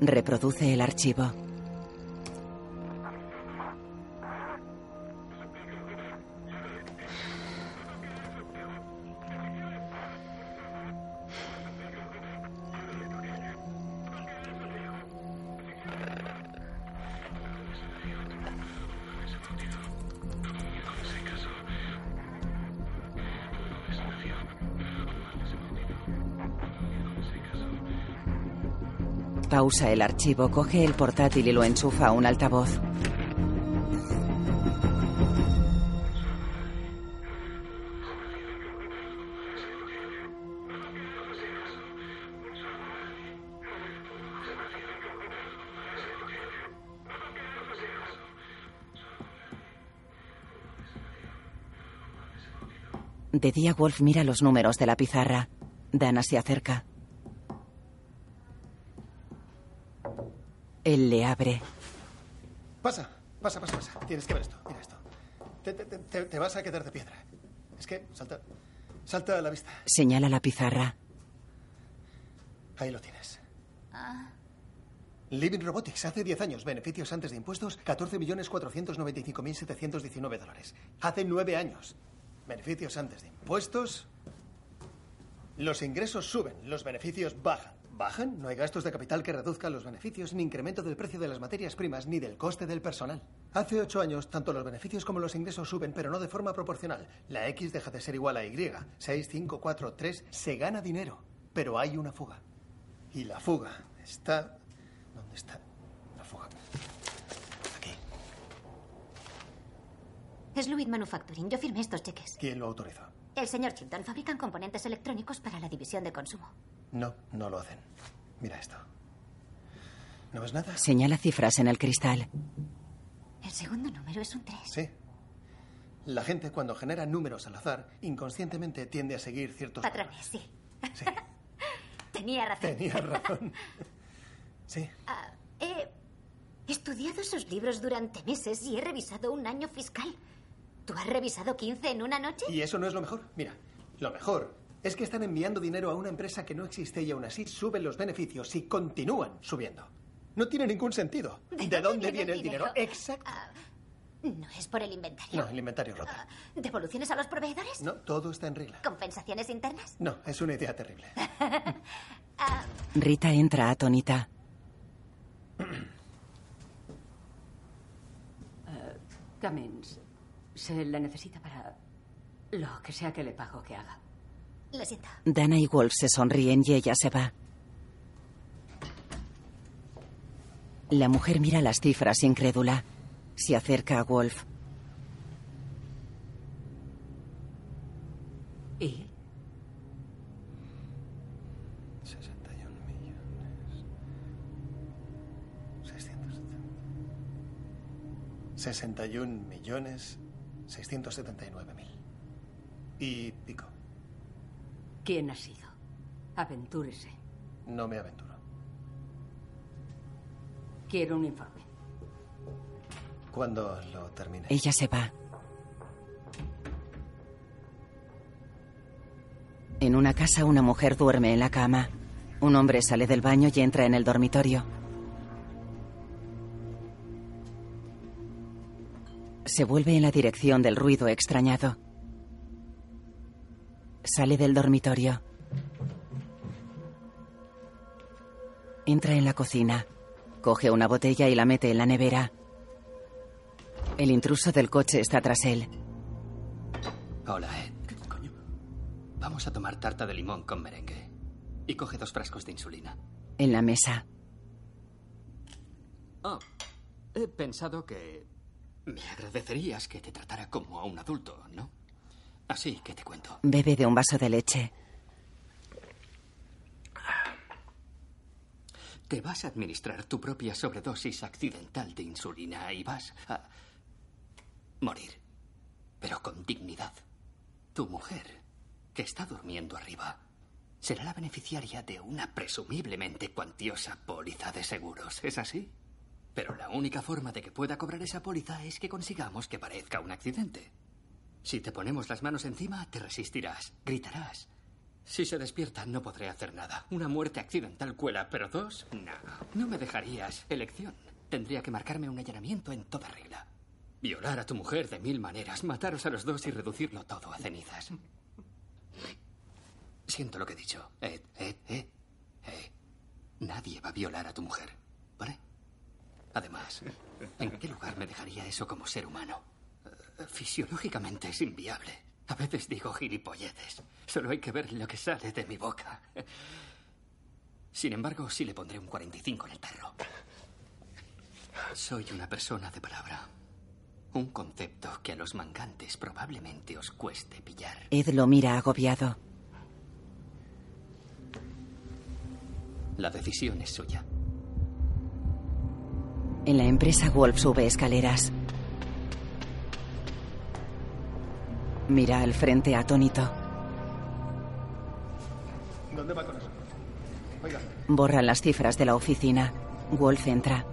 Reproduce el archivo. Pausa el archivo, coge el portátil y lo enchufa a un altavoz. De día, Wolf mira los números de la pizarra. Dana se acerca. Él le abre.
Pasa, pasa, pasa, pasa. Tienes que ver esto. Mira esto. Te, te- te- te vas a quedar de piedra. Es que salta, salta a la vista.
Señala la pizarra.
Ahí lo tienes. Living Robotics, hace 10 años, beneficios antes de impuestos, 14.495.719 dólares. Hace 9 años, beneficios antes de impuestos. Los ingresos suben, los beneficios bajan. ¿Bajan? No hay gastos de capital que reduzcan los beneficios, ni incremento del precio de las materias primas, ni del coste del personal. Hace 8 años, tanto los beneficios como los ingresos suben, pero no de forma proporcional. La X deja de ser igual a Y. 6, 5, 4, 3. Se gana dinero, pero hay una fuga. Y la fuga está... ¿Dónde está la fuga?
Es Louis Manufacturing. Yo firmé estos cheques.
¿Quién lo autorizó?
El señor Chilton fabrican componentes electrónicos para la división de consumo.
No, no lo hacen. Mira esto. ¿No ves nada?
Señala cifras en el cristal.
El segundo número es un 3.
Sí. La gente cuando genera números al azar, inconscientemente tiende a seguir ciertos...
Patrones, sí. Tenía razón.
Tenía razón. Sí.
Ah, he estudiado esos libros durante meses y he revisado un año fiscal. ¿Tú has revisado 15 en una noche?
Y eso no es lo mejor. Mira, lo mejor es que están enviando dinero a una empresa que no existe y aún así suben los beneficios y continúan subiendo. No tiene ningún sentido. ¿De, dónde viene el dinero? Exacto.
Ah, no es por el inventario.
No, el inventario roto.
¿Devoluciones a los proveedores?
No, todo está en regla.
¿Compensaciones internas?
No, es una idea terrible.
Rita entra atónita.
Eh, Cummins, se le necesita para lo que sea que le pago que haga.
Lo siento.
Dana y Wolf se sonríen y ella se va. La mujer mira las cifras incrédula. Se acerca a Wolf.
¿Y?
61 millones. 670. 61 millones 679 mil. Y pico.
¿Quién ha sido? Aventúrese.
No me aventuro.
Quiero un informe.
Cuando lo termine.
Ella se va. En una casa una mujer duerme en la cama. Un hombre sale del baño y entra en el dormitorio. Se vuelve en la dirección del ruido extrañado. Sale del dormitorio. Entra en la cocina. Coge una botella y la mete en la nevera. El intruso del coche está tras él.
Hola, Ed. ¿Qué coño? Vamos a tomar tarta de limón con merengue. Y coge dos frascos de insulina.
En la mesa.
Oh, he pensado que me agradecerías que te tratara como a un adulto, ¿no? Así que te cuento.
Bebe de un vaso de leche.
Te vas a administrar tu propia sobredosis accidental de insulina y vas a morir. Pero con dignidad. Tu mujer, que está durmiendo arriba, será la beneficiaria de una presumiblemente cuantiosa póliza de seguros. ¿Es así? Pero la única forma de que pueda cobrar esa póliza es que consigamos que parezca un accidente. Si te ponemos las manos encima, te resistirás, gritarás. Si se despierta, no podré hacer nada. Una muerte accidental cuela, pero dos, no. No me dejarías elección. Tendría que marcarme un allanamiento en toda regla. Violar a tu mujer de mil maneras, mataros a los dos y reducirlo todo a cenizas. Siento lo que he dicho. Ed, Ed, Ed. Nadie va a violar a tu mujer, ¿vale? Además, ¿en qué lugar me dejaría eso como ser humano? Eh, Fisiológicamente es inviable. A veces digo gilipolleces. Solo hay que ver lo que sale de mi boca. Sin embargo, sí le pondré un 45 en el tarro. Soy una persona de palabra. Un concepto que a los mangantes probablemente os cueste pillar.
Ed lo mira agobiado.
La decisión es suya.
En la empresa Wolf sube escaleras. Mira al frente atónito.
¿Dónde va con eso? Oiga,
Borran las cifras de la oficina. Wolf entra.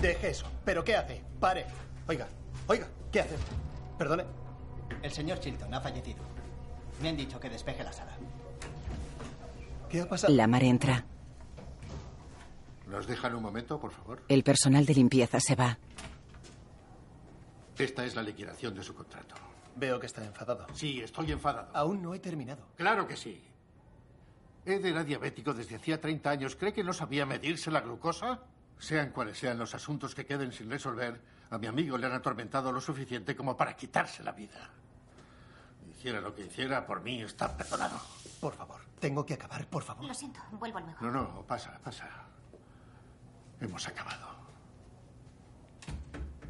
deje eso. ¿Pero qué hace? Pare. Oiga, oiga, ¿qué hace? Perdone.
El señor Chilton ha fallecido. Me han dicho que despeje la sala.
¿Qué ha pasado?
La mar entra.
¿Nos dejan un momento, por favor?
El personal de limpieza se va.
Esta es la liquidación de su contrato.
Veo que está enfadado.
Sí, estoy enfadado.
Aún no he terminado.
Claro que sí. Ed era diabético desde hacía 30 años. ¿Cree que no sabía medirse la glucosa? Sean cuales sean los asuntos que queden sin resolver, a mi amigo le han atormentado lo suficiente como para quitarse la vida. Hiciera lo que hiciera, por mí está perdonado.
Por favor, tengo que acabar, por favor.
Lo siento, vuelvo luego.
No, no, pasa, pasa. Hemos acabado.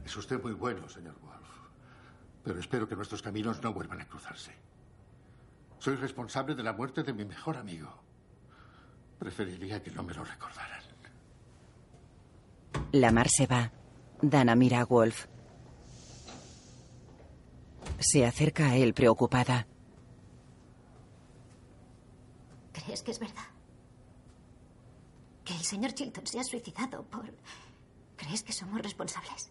Es usted muy bueno, señor Wolf. Pero espero que nuestros caminos no vuelvan a cruzarse. Soy responsable de la muerte de mi mejor amigo. Preferiría que no me lo recordaran.
La mar se va. Dana mira a Wolf. Se acerca a él preocupada.
¿Crees que es verdad? Que el señor Chilton se ha suicidado por... ¿Crees que somos responsables?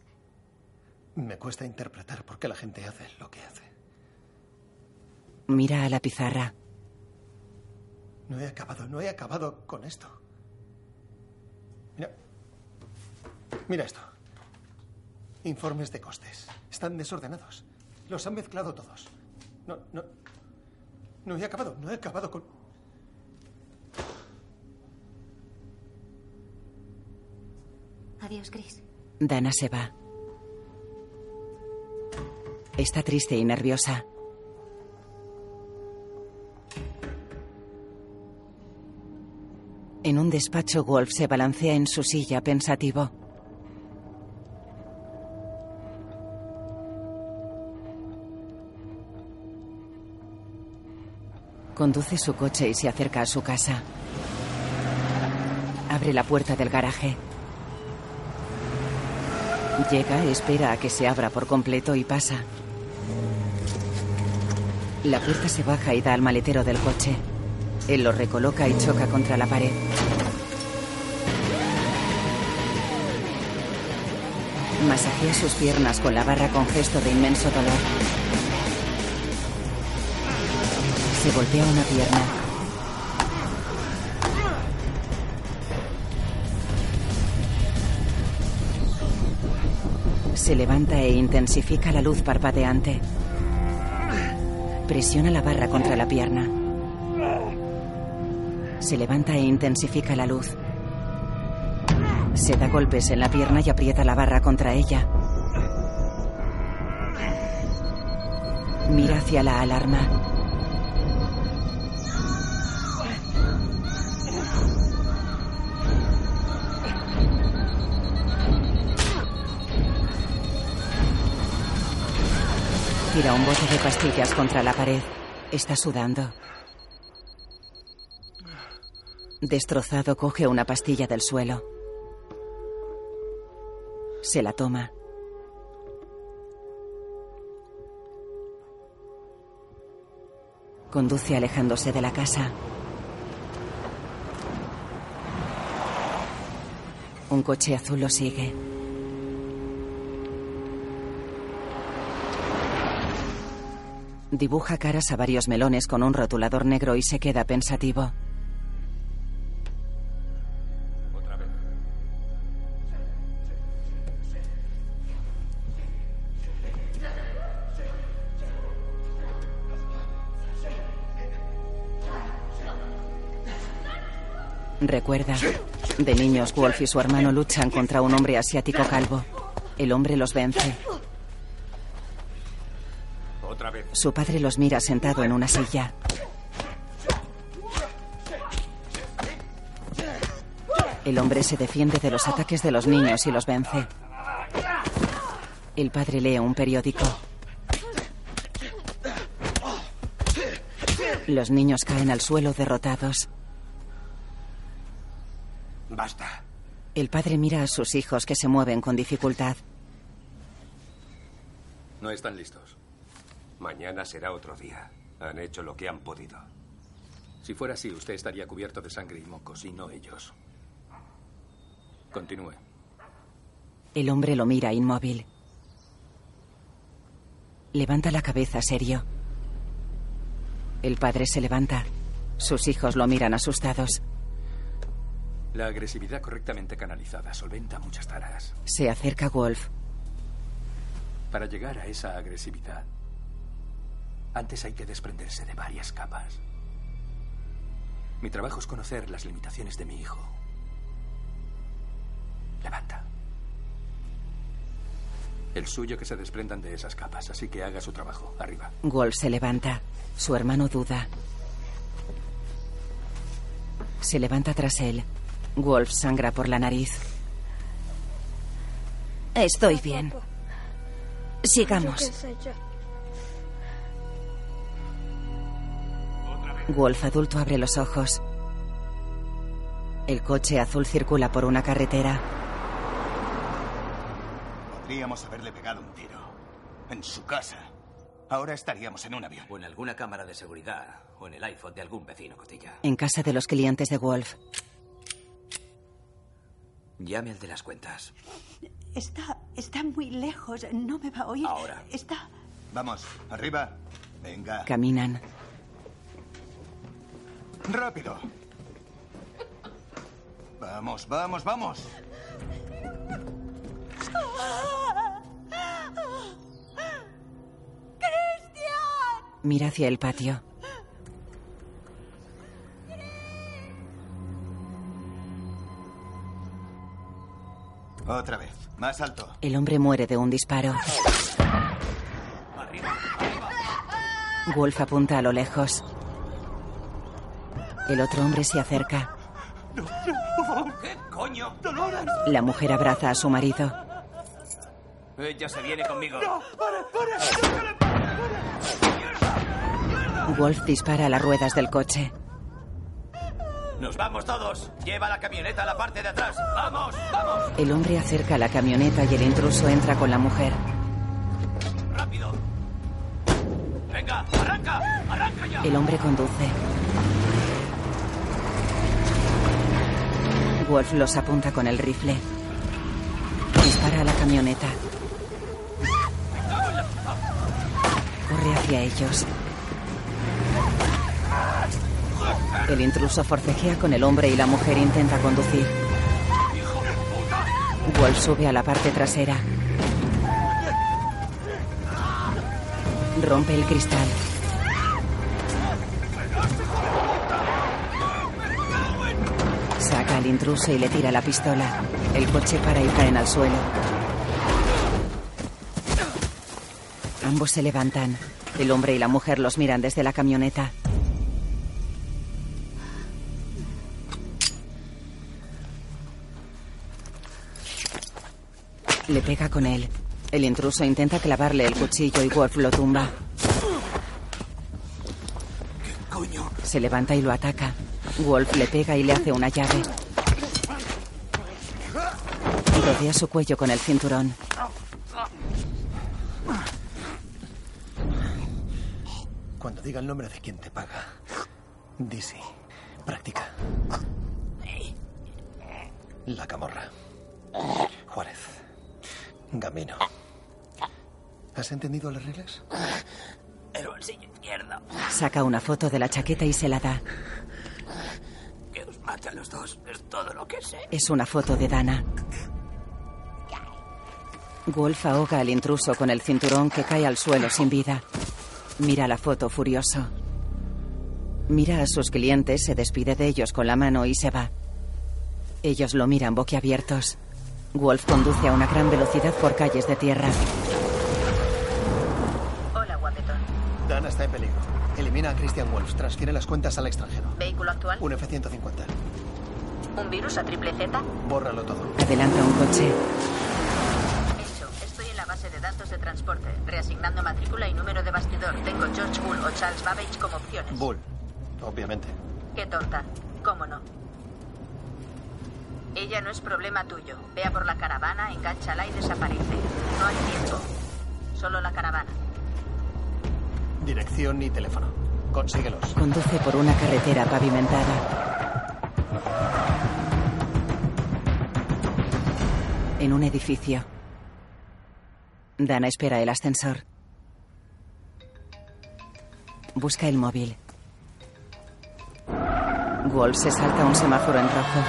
Me cuesta interpretar por qué la gente hace lo que hace.
Mira a la pizarra.
No he acabado, no he acabado con esto. Mira. Mira esto. Informes de costes. Están desordenados. Los han mezclado todos. No, no. No he acabado, no he acabado con.
Adiós, Chris.
Dana se va. Está triste y nerviosa. En un despacho, Wolf se balancea en su silla pensativo. Conduce su coche y se acerca a su casa. Abre la puerta del garaje. Llega, espera a que se abra por completo y pasa. La puerta se baja y da al maletero del coche. Él lo recoloca y choca contra la pared. Masajea sus piernas con la barra con gesto de inmenso dolor. Se golpea una pierna. Se levanta e intensifica la luz parpadeante. Presiona la barra contra la pierna. Se levanta e intensifica la luz. Se da golpes en la pierna y aprieta la barra contra ella. Mira hacia la alarma. Tira un bote de pastillas contra la pared. Está sudando. Destrozado coge una pastilla del suelo. Se la toma. Conduce alejándose de la casa. Un coche azul lo sigue. Dibuja caras a varios melones con un rotulador negro y se queda pensativo.
Otra vez.
Recuerda, de niños Wolf y su hermano luchan contra un hombre asiático calvo. El hombre los vence.
Otra vez.
Su padre los mira sentado en una silla. El hombre se defiende de los ataques de los niños y los vence. El padre lee un periódico. Los niños caen al suelo derrotados.
Basta.
El padre mira a sus hijos que se mueven con dificultad.
No están listos.
Mañana será otro día. Han hecho lo que han podido.
Si fuera así, usted estaría cubierto de sangre y mocos, y no ellos. Continúe.
El hombre lo mira inmóvil. Levanta la cabeza serio. El padre se levanta. Sus hijos lo miran asustados.
La agresividad correctamente canalizada solventa muchas taras.
Se acerca Wolf.
Para llegar a esa agresividad, antes hay que desprenderse de varias capas. Mi trabajo es conocer las limitaciones de mi hijo. Levanta. El suyo que se desprendan de esas capas, así que haga su trabajo. Arriba.
Wolf se levanta. Su hermano duda. Se levanta tras él. Wolf sangra por la nariz. Estoy bien. Sigamos. Wolf adulto abre los ojos. El coche azul circula por una carretera.
Podríamos haberle pegado un tiro. En su casa. Ahora estaríamos en un avión.
O en alguna cámara de seguridad. O en el iPhone de algún vecino cotilla.
En casa de los clientes de Wolf.
Llame al de las cuentas.
Está, está muy lejos. No me va a oír.
Ahora.
Está.
Vamos, arriba. Venga.
Caminan.
Rápido. Vamos, vamos, vamos.
¡Cristian!
Mira hacia el patio.
Otra vez. Más alto.
El hombre muere de un disparo. Wolf apunta a lo lejos. El otro hombre se acerca.
¿Qué coño?
Dolores.
La mujer abraza a su marido.
Ella se viene conmigo.
No, para, para.
Wolf dispara a las ruedas del coche.
Nos vamos todos. Lleva la camioneta a la parte de atrás. Vamos, vamos.
El hombre acerca la camioneta y el intruso entra con la mujer.
Rápido. Venga, arranca, arranca ya.
El hombre conduce. Wolf los apunta con el rifle. Dispara a la camioneta. Corre hacia ellos. El intruso forcejea con el hombre y la mujer intenta conducir. Wolf sube a la parte trasera. Rompe el cristal. Intruso y le tira la pistola. El coche para y caen al suelo. Ambos se levantan. El hombre y la mujer los miran desde la camioneta. Le pega con él. El intruso intenta clavarle el cuchillo y Wolf lo tumba.
¿Qué coño?
Se levanta y lo ataca. Wolf le pega y le hace una llave. Rodea su cuello con el cinturón.
Cuando diga el nombre de quien te paga, di sí. Práctica. La camorra. Juárez. Gamino. ¿Has entendido las reglas?
El bolsillo izquierdo.
Saca una foto de la chaqueta y se la da.
Que os mate a los dos. Es todo lo que sé.
Es una foto de Dana. Wolf ahoga al intruso con el cinturón que cae al suelo sin vida. Mira la foto furioso. Mira a sus clientes, se despide de ellos con la mano y se va. Ellos lo miran boquiabiertos. Wolf conduce a una gran velocidad por calles de tierra.
Hola, guapetón.
Dana está en peligro. Elimina a Christian Wolf. Transfiere las cuentas al extranjero.
¿Vehículo actual?
Un F-150.
¿Un virus a triple Z?
Bórralo todo.
Adelanta un coche.
De datos de transporte, reasignando matrícula y número de bastidor. Tengo George Bull o Charles Babbage como opciones.
Bull. Obviamente.
Qué tonta. ¿Cómo no? Ella no es problema tuyo. Vea por la caravana, enganchala y desaparece. No hay tiempo. Solo la caravana.
Dirección y teléfono. Consíguelos.
Conduce por una carretera pavimentada. En un edificio. Dana espera el ascensor. Busca el móvil. Wolf se salta un semáforo en rojo.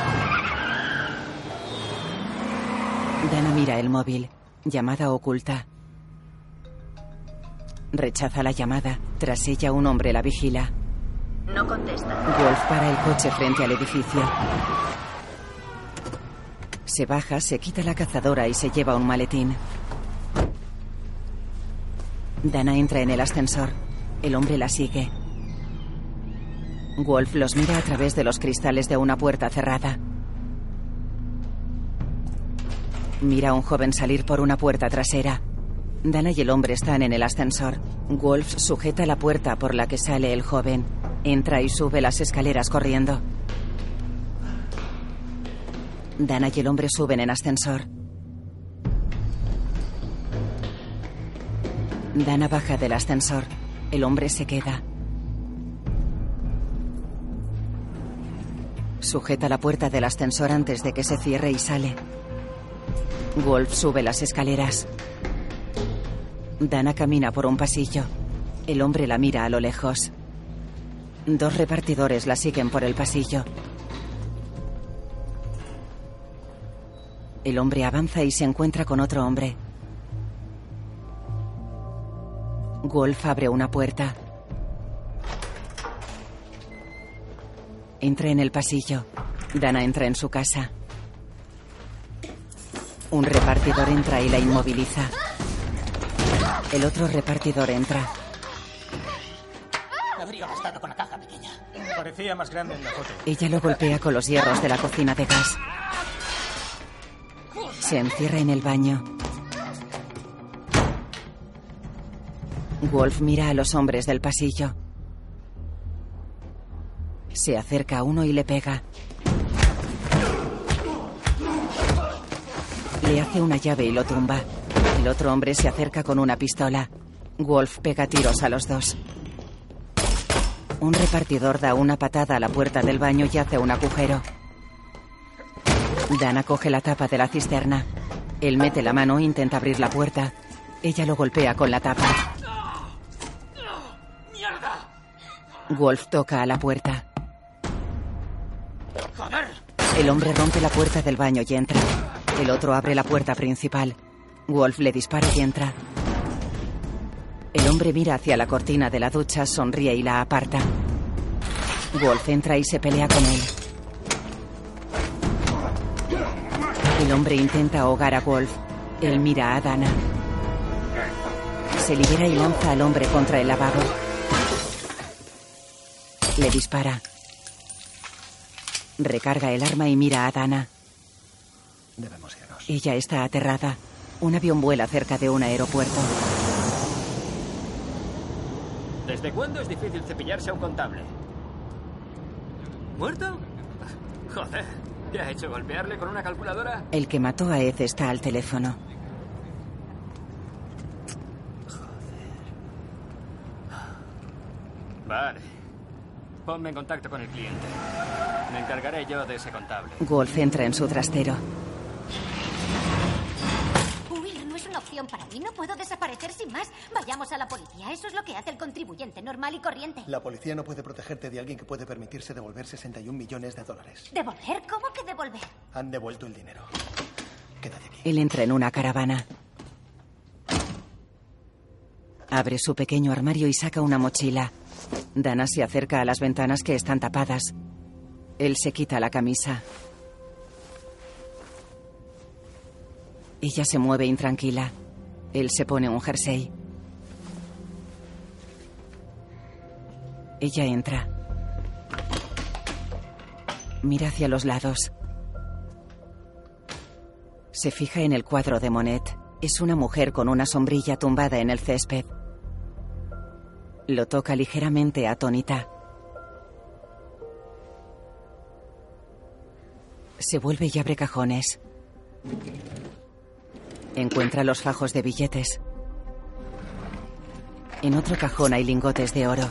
Dana mira el móvil. Llamada oculta. Rechaza la llamada. Tras ella un hombre la vigila.
No contesta.
Wolf para el coche frente al edificio. Se baja, se quita la cazadora y se lleva un maletín. Dana entra en el ascensor. El hombre la sigue. Wolf los mira a través de los cristales de una puerta cerrada. Mira a un joven salir por una puerta trasera. Dana y el hombre están en el ascensor. Wolf sujeta la puerta por la que sale el joven. Entra y sube las escaleras corriendo. Dana y el hombre suben en ascensor. Dana baja del ascensor. El hombre se queda. Sujeta la puerta del ascensor antes de que se cierre y sale. Wolf sube las escaleras. Dana camina por un pasillo. El hombre la mira a lo lejos. Dos repartidores la siguen por el pasillo. El hombre avanza y se encuentra con otro hombre. Wolf abre una puerta. Entra en el pasillo. Dana entra en su casa. Un repartidor entra y la inmoviliza. El otro repartidor entra.
Habría bastado con la caja pequeña.
Parecía más grande en la foto.
Ella lo golpea con los hierros de la cocina de gas. Se encierra en el baño. Wolf mira a los hombres del pasillo. Se acerca a uno y le pega. Le hace una llave y lo tumba. El otro hombre se acerca con una pistola. Wolf pega tiros a los dos. Un repartidor da una patada a la puerta del baño y hace un agujero. Dana coge la tapa de la cisterna. Él mete la mano e intenta abrir la puerta. Ella lo golpea con la tapa. Wolf toca a la puerta. El hombre rompe la puerta del baño y entra. El otro abre la puerta principal. Wolf le dispara y entra. El hombre mira hacia la cortina de la ducha, sonríe y la aparta. Wolf entra y se pelea con él. El hombre intenta ahogar a Wolf. Él mira a Dana. Se libera y lanza al hombre contra el lavabo. Le dispara. Recarga el arma y mira a Dana.
Debemos irnos.
Ella está aterrada. Un avión vuela cerca de un aeropuerto.
¿Desde cuándo es difícil cepillarse a un contable? ¿Muerto? Joder, ¿qué ha hecho? ¿Golpearle con una calculadora?
El que mató a Ed está al teléfono.
Vale. Ponme en contacto con el cliente. Me encargaré yo de ese contable.
Wolf entra en su trastero.
Huir no es una opción para mí. No puedo desaparecer sin más. Vayamos a la policía. Eso es lo que hace el contribuyente normal y corriente.
La policía no puede protegerte de alguien que puede permitirse devolver 61 millones de dólares.
¿Devolver? ¿Cómo que devolver?
Han devuelto el dinero. Quédate aquí.
Él entra en una caravana. Abre su pequeño armario y saca una mochila. Dana se acerca a las ventanas que están tapadas. Él se quita la camisa. Ella se mueve intranquila. Él se pone un jersey. Ella entra. Mira hacia los lados. Se fija en el cuadro de Monet. Es una mujer con una sombrilla tumbada en el césped. Lo toca ligeramente atónita. Se vuelve y abre cajones. Encuentra los fajos de billetes. En otro cajón hay lingotes de oro.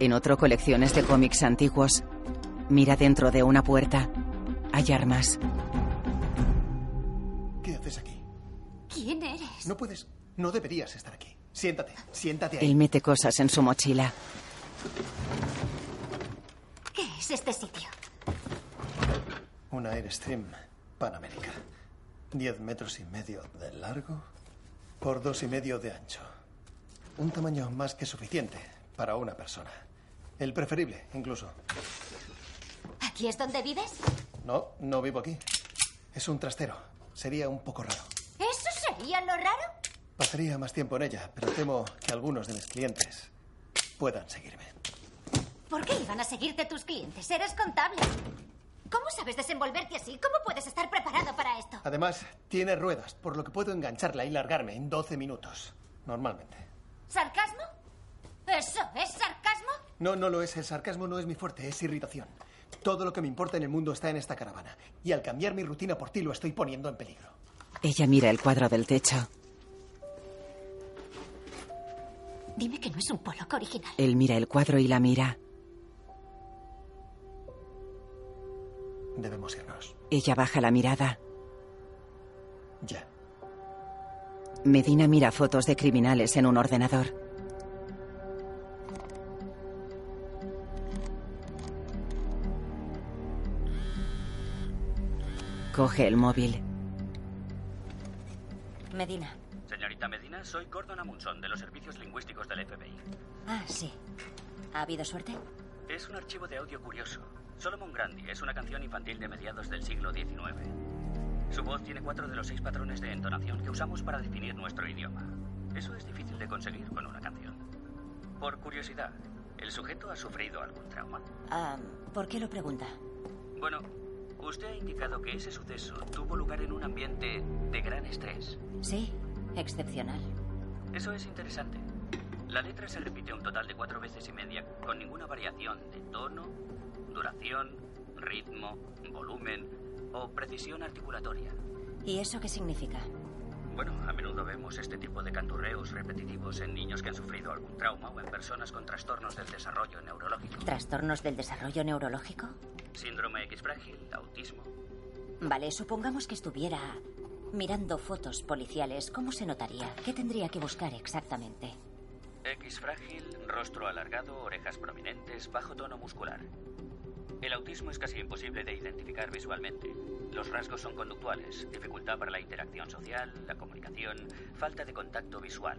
En otro colecciones de cómics antiguos. Mira dentro de una puerta. Hay armas.
¿Qué haces aquí?
¿Quién eres?
No puedes. No deberías estar aquí. Siéntate. Siéntate ahí.
Él mete cosas en su mochila.
¿Qué es este sitio?
Una Airstream Panamérica. Diez metros y medio de largo por dos y medio de ancho. Un tamaño más que suficiente para una persona. El preferible, incluso.
¿Aquí es donde vives?
No, no vivo aquí. Es un trastero. Sería un poco raro.
¿Eso sería lo raro?
Pasaría más tiempo en ella, pero temo que algunos de mis clientes puedan seguirme.
¿Por qué iban a seguirte tus clientes? Eres contable. ¿Cómo sabes desenvolverte así? ¿Cómo puedes estar preparado para esto?
Además, tiene ruedas, por lo que puedo engancharla y largarme en 12 minutos. Normalmente.
¿Sarcasmo? ¿Eso es sarcasmo?
No, no lo es. El sarcasmo no es mi fuerte, es irritación. Todo lo que me importa en el mundo está en esta caravana. Y al cambiar mi rutina por ti lo estoy poniendo en peligro.
Ella mira el cuadro del techo.
Dime que no es un Pollock original.
Él mira el cuadro y la mira.
Debemos irnos.
Ella baja la mirada.
Ya.
Medina mira fotos de criminales en un ordenador. Coge el móvil.
Medina.
Señorita Medina, soy Gordon Amundson, de los servicios lingüísticos del FBI.
Ah, sí. ¿Ha habido suerte?
Es un archivo de audio curioso. Solomon Grandi es una canción infantil de mediados del siglo XIX. Su voz tiene cuatro de los seis patrones de entonación que usamos para definir nuestro idioma. Eso es difícil de conseguir con una canción. Por curiosidad, ¿el sujeto ha sufrido algún trauma?
Ah, ¿Por qué lo pregunta?
Bueno, usted ha indicado que ese suceso tuvo lugar en un ambiente de gran estrés.
Sí, excepcional.
Eso es interesante. La letra se repite un total de cuatro veces y media, con ninguna variación de tono, duración, ritmo, volumen o precisión articulatoria.
¿Y eso qué significa?
Bueno, a menudo vemos este tipo de canturreos repetitivos en niños que han sufrido algún trauma o en personas con trastornos del desarrollo neurológico.
¿Trastornos del desarrollo neurológico?
Síndrome X frágil, autismo.
Vale, supongamos que estuviera mirando fotos policiales. ¿Cómo se notaría? ¿Qué tendría que buscar exactamente?
X frágil, rostro alargado, orejas prominentes, bajo tono muscular. El autismo es casi imposible de identificar visualmente. Los rasgos son conductuales, dificultad para la interacción social, la comunicación, falta de contacto visual.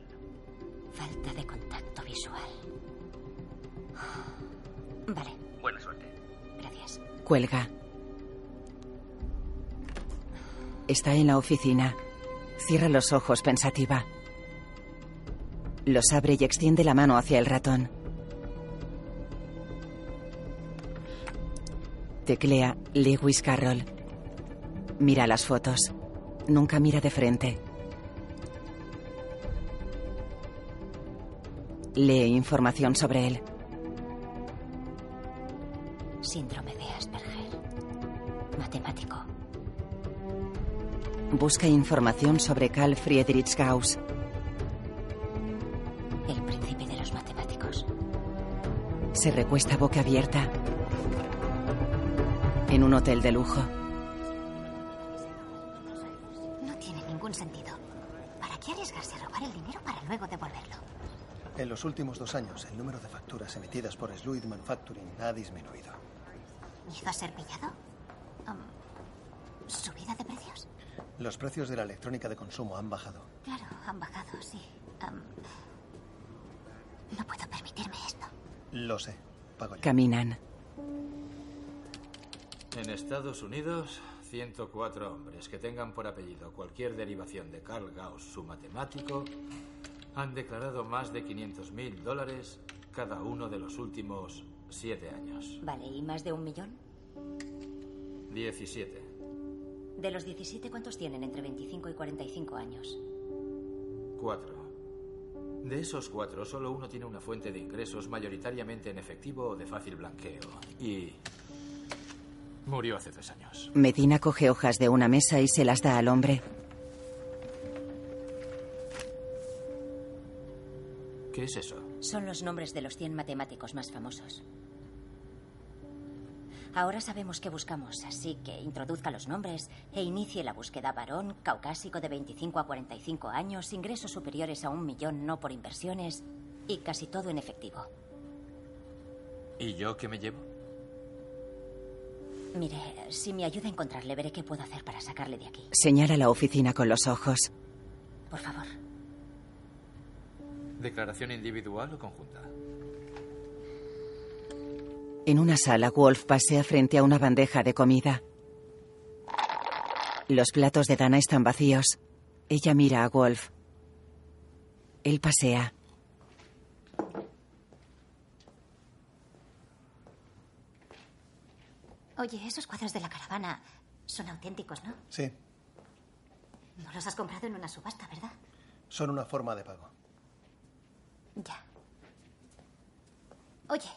Falta de contacto visual. Vale,
Buena suerte.
gracias.
Cuelga. Está en la oficina. Cierra los ojos pensativa. Los abre y extiende la mano hacia el ratón. Teclea Lewis Carroll. Mira las fotos. Nunca mira de frente. Lee información sobre él.
Síndrome
Busca información sobre Carl Friedrich Gauss.
El príncipe de los matemáticos.
Se recuesta boca abierta. En un hotel de lujo.
No tiene ningún sentido. ¿Para qué arriesgarse a robar el dinero para luego devolverlo?
En los últimos dos años, el número de facturas emitidas por Sluid Manufacturing ha disminuido.
¿Miedo a ser pillado? Um, ¿Subida de precios?
Los precios de la electrónica de consumo han bajado.
Claro, han bajado, sí. Um, no puedo permitirme esto.
Lo sé. Pago yo.
Caminan.
En Estados Unidos, 104 hombres que tengan por apellido cualquier derivación de Carl Gauss, su matemático, han declarado más de 500 mil dólares cada uno de los últimos siete años.
Vale, ¿y más de un millón?
17.
De los 17, ¿cuántos tienen entre 25 y 45 años?
Cuatro. De esos cuatro, solo uno tiene una fuente de ingresos mayoritariamente en efectivo o de fácil blanqueo. Y murió hace tres años.
Medina coge hojas de una mesa y se las da al hombre.
¿Qué es eso?
Son los nombres de los 100 matemáticos más famosos. Ahora sabemos qué buscamos, así que introduzca los nombres e inicie la búsqueda varón, caucásico de 25 a 45 años, ingresos superiores a un millón no por inversiones y casi todo en efectivo.
¿Y yo qué me llevo?
Mire, si me ayuda a encontrarle, veré qué puedo hacer para sacarle de aquí.
Señala la oficina con los ojos.
Por favor.
¿Declaración individual o conjunta?
En una sala, Wolf pasea frente a una bandeja de comida. Los platos de Dana están vacíos. Ella mira a Wolf. Él pasea.
Oye, esos cuadros de la caravana son auténticos, ¿no?
Sí,
No los has comprado en una subasta, ¿verdad?
son una forma de pago.
Ya. Oye.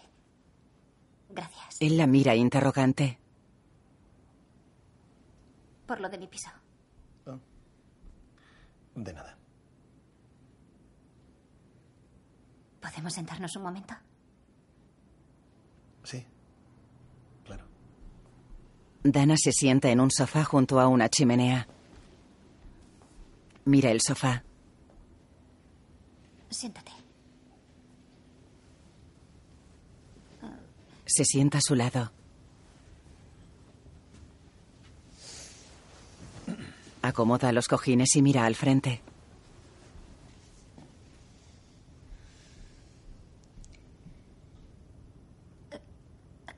Gracias.
Él la mira interrogante.
Por lo de mi piso.
De nada.
¿Podemos sentarnos un momento?
Sí. Claro.
Dana se sienta en un sofá junto a una chimenea. Mira el sofá.
Siéntate.
Se sienta a su lado. Acomoda los cojines y mira al frente.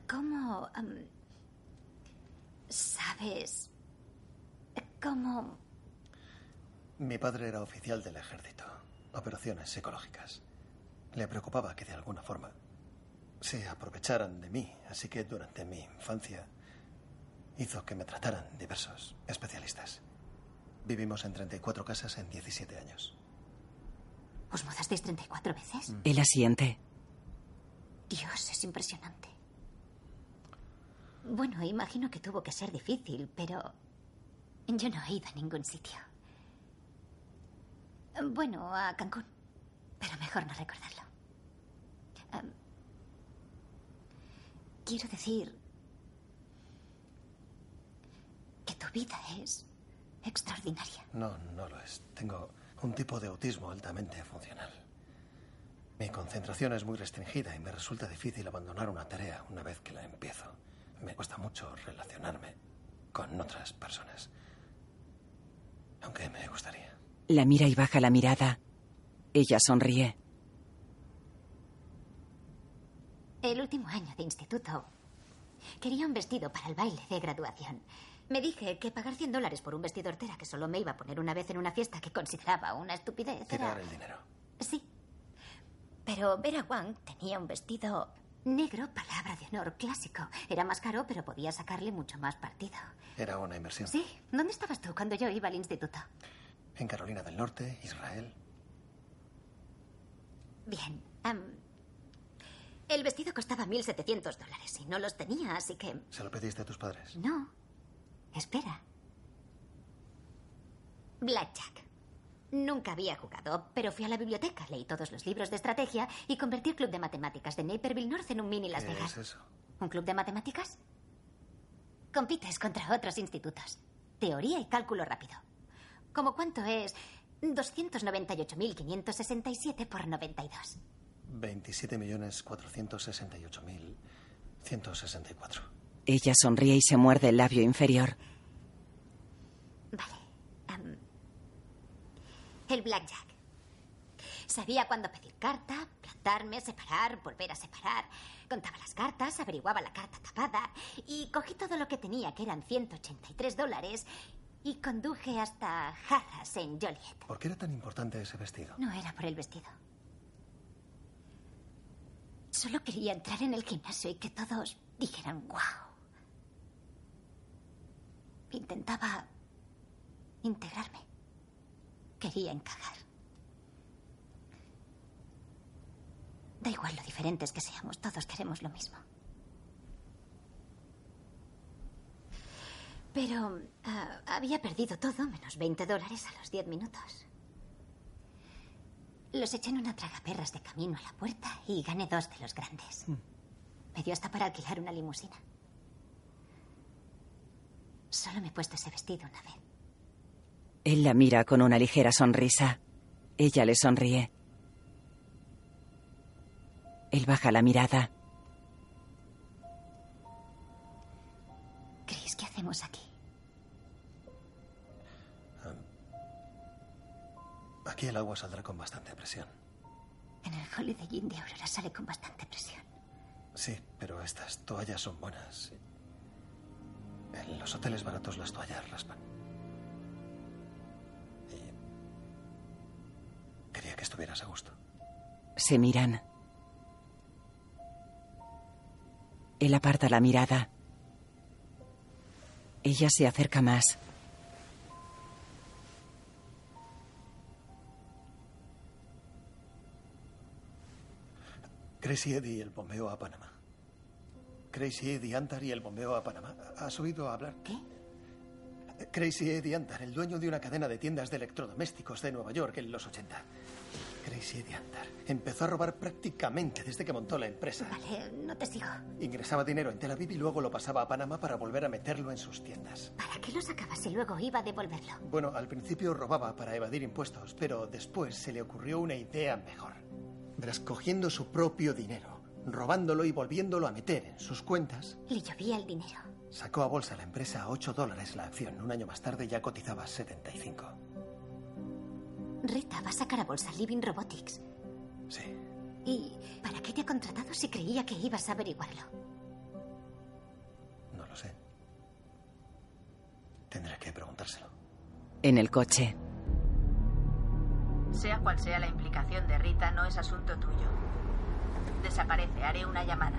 ¿Cómo... ¿Sabes? ¿Cómo...
Mi padre era oficial del ejército. Operaciones psicológicas. Le preocupaba que de alguna forma se aprovecharan de mí, así que durante mi infancia hizo que me trataran diversos especialistas. Vivimos en 34 casas en 17 años.
¿Os mudasteis 34 veces?
Él asiente.
Dios, es impresionante. Bueno, imagino que tuvo que ser difícil, pero yo no he ido a ningún sitio. Bueno, a Cancún, pero mejor no recordarlo. Em, quiero decir que tu vida es extraordinaria.
No, no lo es. Tengo un tipo de autismo altamente funcional. Mi concentración es muy restringida y me resulta difícil abandonar una tarea una vez que la empiezo. Me cuesta mucho relacionarme con otras personas. Aunque me gustaría.
La mira y baja la mirada. Ella sonríe.
El último año de instituto quería un vestido para el baile de graduación. Me dije que pagar 100 dólares por un vestido hortera que solo me iba a poner una vez en una fiesta que consideraba una estupidez.
Tirar
Era...
el dinero.
Sí. Pero Vera Wang tenía un vestido negro, palabra de honor, clásico. Era más caro, pero podía sacarle mucho más partido.
Era una inversión.
Sí. ¿Dónde estabas tú cuando yo iba al instituto?
En Carolina del Norte, Israel.
Bien. El vestido costaba 1.700 dólares y no los tenía, así que...
¿Se lo pediste a tus padres?
No. Espera. Blackjack. Nunca había jugado, pero fui a la biblioteca, leí todos los libros de estrategia y convertí el club de matemáticas de Naperville North en un mini Las
¿Qué
Vegas.
es eso?
¿Un club de matemáticas? Compites contra otros institutos. Teoría y cálculo rápido. ¿Cómo cuánto es 298.567 por 92?
27.468.164.
Ella sonríe y se muerde el labio inferior.
Em, el blackjack. Sabía cuándo pedir carta, plantarme, separar, volver a separar. Contaba las cartas, averiguaba la carta tapada y cogí todo lo que tenía, que eran 183 dólares, y conduje hasta Harras en Joliet.
¿Por qué era tan importante ese vestido?
No era por el vestido. Solo quería entrar en el gimnasio y que todos dijeran wow. Intentaba integrarme. Quería encajar. Da igual lo diferentes que seamos, todos queremos lo mismo. Pero ah, había perdido todo, menos 20 dólares a los 10 minutos. Los eché en una tragaperras de camino a la puerta y gané dos de los grandes. Me dio hasta para alquilar una limusina. Solo me he puesto ese vestido una vez.
Él la mira con una ligera sonrisa. Ella le sonríe. Él baja la mirada.
Chris, ¿qué hacemos aquí?
Aquí el agua saldrá con bastante presión.
En el Holiday Inn de Aurora sale con bastante presión.
Sí, pero estas toallas son buenas. En los hoteles baratos las toallas raspan. Y quería que estuvieras a gusto.
Se miran. Él aparta la mirada. Ella se acerca más.
Crazy Eddie y el bombeo a Panamá. Crazy Eddie Antar y el bombeo a Panamá. ¿Has oído hablar?
¿Qué?
Crazy Eddie Antar, el dueño de una cadena de tiendas de electrodomésticos de Nueva York en los 80. Crazy Eddie Hunter. Empezó a robar prácticamente desde que montó la empresa.
Vale, no te sigo.
Ingresaba dinero en Tel Aviv y luego lo pasaba a Panamá para volver a meterlo en sus tiendas.
¿Para qué lo sacabas y luego iba a devolverlo?
Bueno, al principio robaba para evadir impuestos, pero después se le ocurrió una idea mejor. Verás, cogiendo su propio dinero, robándolo y volviéndolo a meter en sus cuentas,
Le llovía el dinero.
sacó a bolsa la empresa a 8 dólares la acción. Un año más tarde ya cotizaba 75.
Rita va a sacar a bolsa Living Robotics.
Sí.
¿Y para qué te ha contratado si creía que ibas a averiguarlo?
No lo sé. Tendré que preguntárselo.
En el coche,
Sea cual sea la implicación de Rita, no es asunto tuyo. Desaparece, haré una llamada.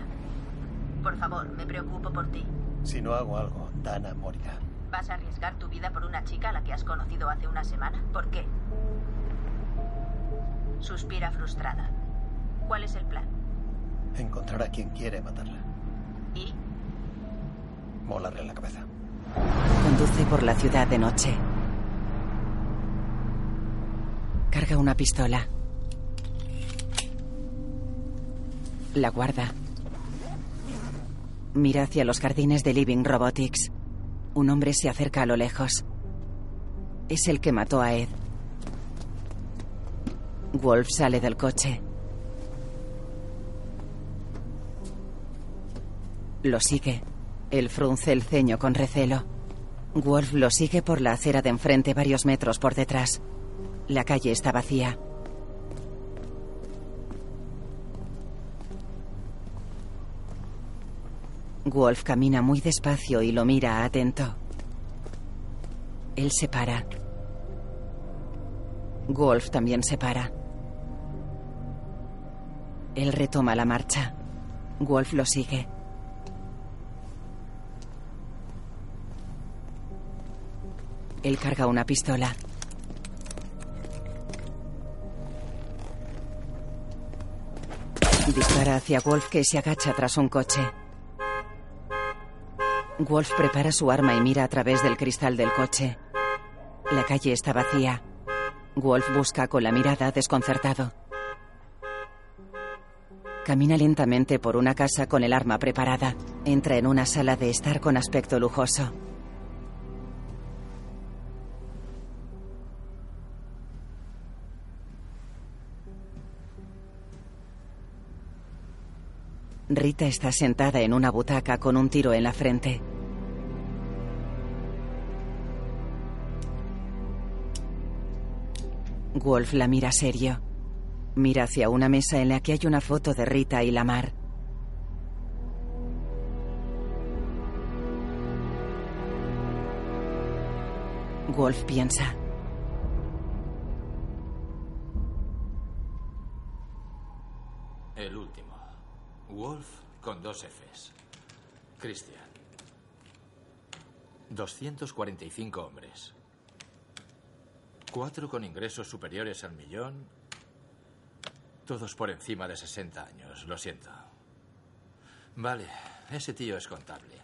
Por favor, me preocupo por ti.
Si no hago algo, Dana morirá.
¿Vas a arriesgar tu vida por una chica a la que has conocido hace una semana? ¿Por qué? Suspira frustrada. ¿Cuál es el plan?
Encontrar a quien quiere matarla.
¿Y?
Molarle la cabeza.
conduce por la ciudad de noche. Carga una pistola. La guarda. Mira hacia los jardines de Living Robotics. Un hombre se acerca a lo lejos. Es el que mató a Ed. Wolf sale del coche. Lo sigue. Él frunce el ceño con recelo. Wolf lo sigue por la acera de enfrente varios metros por detrás. La calle está vacía. Wolf camina muy despacio y lo mira atento. Él se para. Wolf también se para. Él retoma la marcha. Wolf lo sigue. Él carga una pistola. Dispara hacia Wolf que se agacha tras un coche. Wolf prepara su arma y mira a través del cristal del coche. La calle está vacía. Wolf busca con la mirada desconcertado. Camina lentamente por una casa con el arma preparada. Entra en una sala de estar con aspecto lujoso. Rita está sentada en una butaca con un tiro en la frente. Wolf la mira serio. Mira hacia una mesa en la que hay una foto de Rita y Lamar. Wolf piensa.
Con dos Fs. Christian. 245 hombres. Cuatro con ingresos superiores al millón. Todos por encima de 60 años. Lo siento. Vale, ese tío es contable.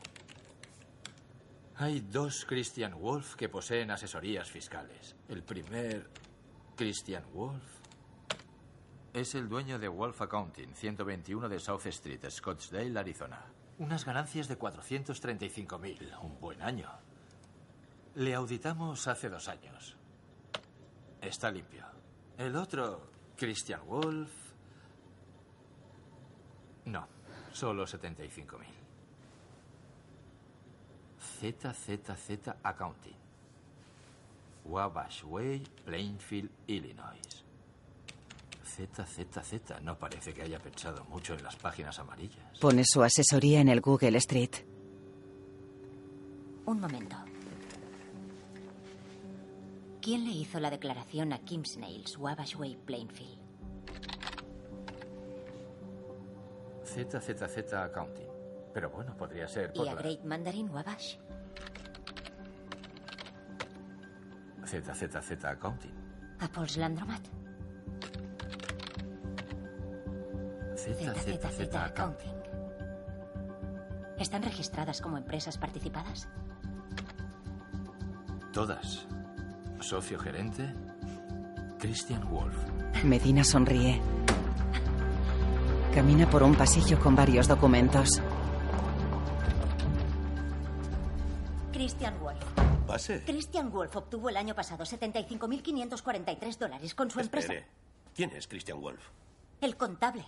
Hay dos Christian Wolf que poseen asesorías fiscales. El primer Christian Wolf es el dueño de Wolf Accounting, 121 de South Street, Scottsdale, Arizona. Unas ganancias de 435.000, un buen año. Le auditamos hace dos años. Está limpio. El otro, Christian Wolf... No, solo 75.000. ZZZ Accounting. Wabash Way, Plainfield, Illinois. ZZZ. No parece que haya pensado mucho en las páginas amarillas.
Pone su asesoría en el Google Street.
Un momento. ¿Quién le hizo la declaración a Kim Snails, Wabash Way, Plainfield?
ZZZ Accounting. Pero bueno, podría ser por
¿Y a
la...
Great Mandarin Wabash?
ZZZ Accounting.
¿A Paul's Landromat?
ZZZ Accounting.
¿Están registradas como empresas participadas?
Todas. Socio gerente, Christian Wolf.
Medina sonríe. Camina por un pasillo con varios documentos.
Christian Wolf.
Pase.
Christian Wolf obtuvo el año pasado 75.543 dólares con su empresa.
¿Quién es Christian Wolf?
El contable.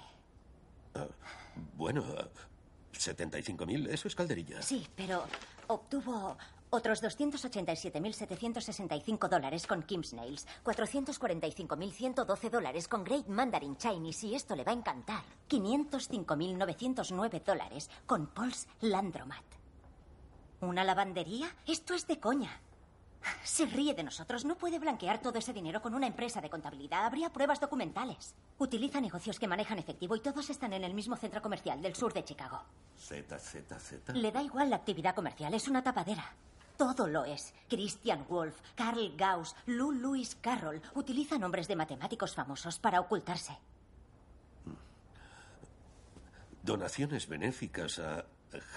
Bueno, ah, 75.000, eso es calderilla.
Sí, pero obtuvo otros 287.765 dólares con Kim's Nails, 445.112 dólares con Great Mandarin Chinese y esto le va a encantar, 505.909 dólares con Paul's Landromat. ¿Una lavandería? Esto es de coña. Se ríe de nosotros. No puede blanquear todo ese dinero con una empresa de contabilidad. Habría pruebas documentales. Utiliza negocios que manejan efectivo y todos están en el mismo centro comercial del sur de Chicago.
Z, Z, Z.
Le da igual la actividad comercial. Es una tapadera. Todo lo es. Christian Wolf, Carl Gauss, Lou Lewis Carroll utiliza nombres de matemáticos famosos para ocultarse.
Donaciones benéficas a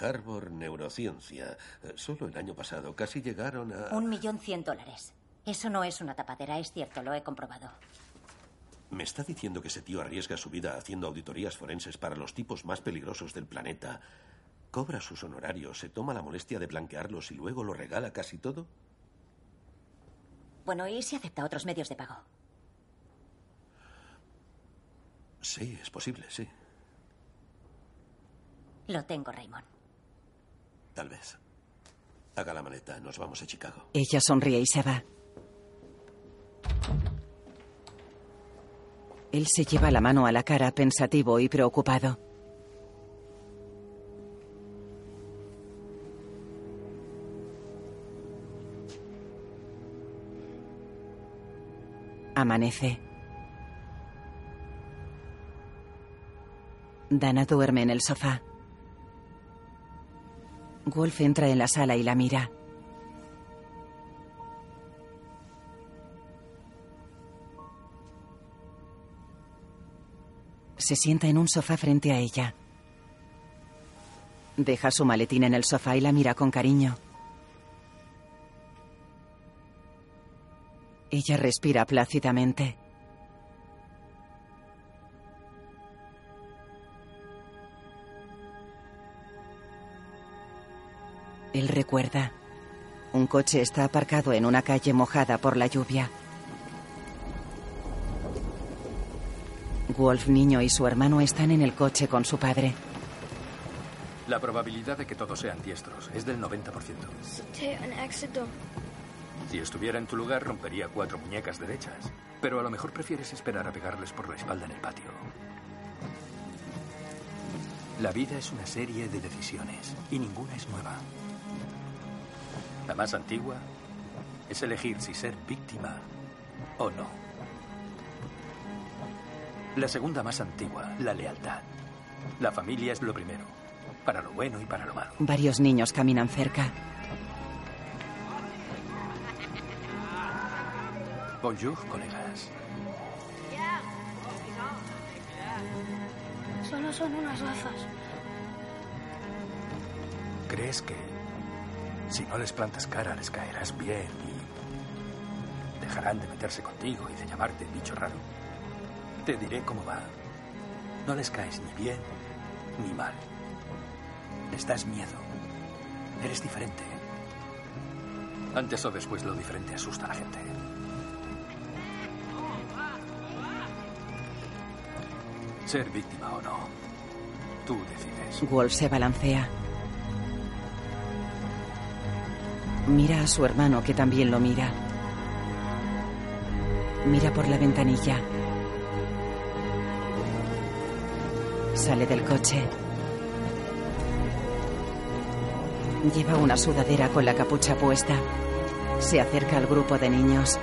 Harvard Neurociencia. Eh, Solo el año pasado casi llegaron a...
Un millón cien dólares. Eso no es una tapadera, es cierto, lo he comprobado.
¿Me está diciendo que ese tío arriesga su vida haciendo auditorías forenses para los tipos más peligrosos del planeta? ¿Cobra sus honorarios, se toma la molestia de blanquearlos y luego lo regala casi todo?
Bueno, ¿y si acepta otros medios de pago?
Sí, es posible, sí.
Lo tengo, Raymond.
Tal vez. Haga la maleta, nos vamos a Chicago.
Ella sonríe y se va. Él se lleva la mano a la cara pensativo y preocupado. Amanece. Dana duerme en el sofá. Wolf entra en la sala y la mira. Se sienta en un sofá frente a ella. Deja su maletín en el sofá y la mira con cariño. Ella respira plácidamente. Él recuerda. Un coche está aparcado en una calle mojada por la lluvia. Wolf niño y su hermano están en el coche con su padre.
La probabilidad de que todos sean diestros es del 90%.
C'était un accident.
Si estuviera en tu lugar, rompería cuatro muñecas derechas. Pero a lo mejor prefieres esperar a pegarles por la espalda en el patio. La vida es una serie de decisiones y ninguna es nueva. La más antigua es elegir si ser víctima o no. La segunda más antigua, la lealtad. La familia es lo primero, para lo bueno y para lo malo.
Varios niños caminan cerca.
Bonjour, colegas.
Solo son unas gafas.
¿Crees que si no les plantas cara les caerás bien y dejarán de meterse contigo y de llamarte bicho raro? Te diré cómo va. No les caes ni bien ni mal. Les das miedo. Eres diferente. Antes o después lo diferente asusta a la gente. Ser víctima o no. Tú decides.
Wolf se balancea. Mira a su hermano que también lo mira. Mira por la ventanilla. Sale del coche. Lleva una sudadera con la capucha puesta. Se acerca al grupo de niños.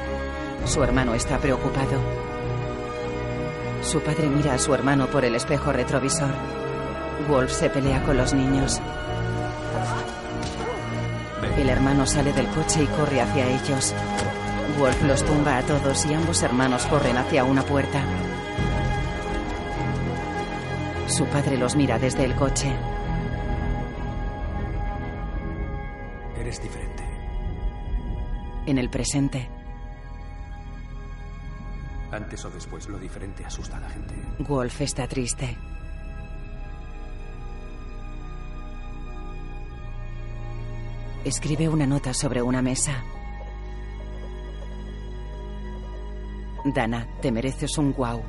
Su hermano está preocupado. Su padre mira a su hermano por el espejo retrovisor. Wolf se pelea con los niños. El hermano sale del coche y corre hacia ellos. Wolf los tumba a todos y ambos hermanos corren hacia una puerta. Su padre los mira desde el coche.
Eres diferente.
En el presente,
Antes o después, lo diferente asusta a la gente.
Wolf está triste. Escribe una nota sobre una mesa. Dana, te mereces un guau.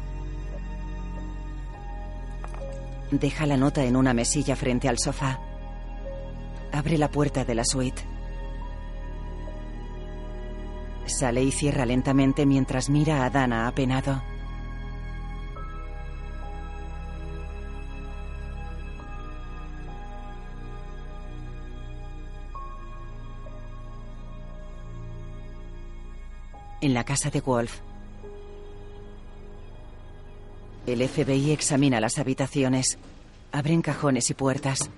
Deja la nota en una mesilla frente al sofá. Abre la puerta de la suite. Sale y cierra lentamente mientras mira a Dana apenado. En la casa de Wolf. El FBI examina las habitaciones. Abren cajones y puertas.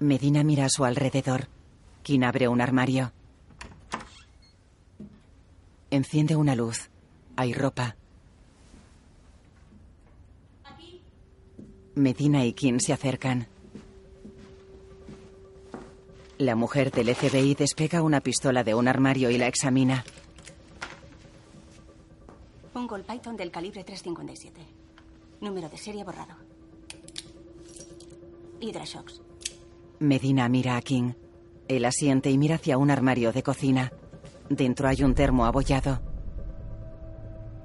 Medina mira a su alrededor. Kim abre un armario. Enciende una luz. Hay ropa. Medina y Kim se acercan. La mujer del FBI despega una pistola de un armario y la examina.
Un Gold Python del calibre 357. Número de serie borrado. Hydrashocks.
Medina mira a King. Él asiente y mira hacia un armario de cocina. Dentro hay un termo abollado.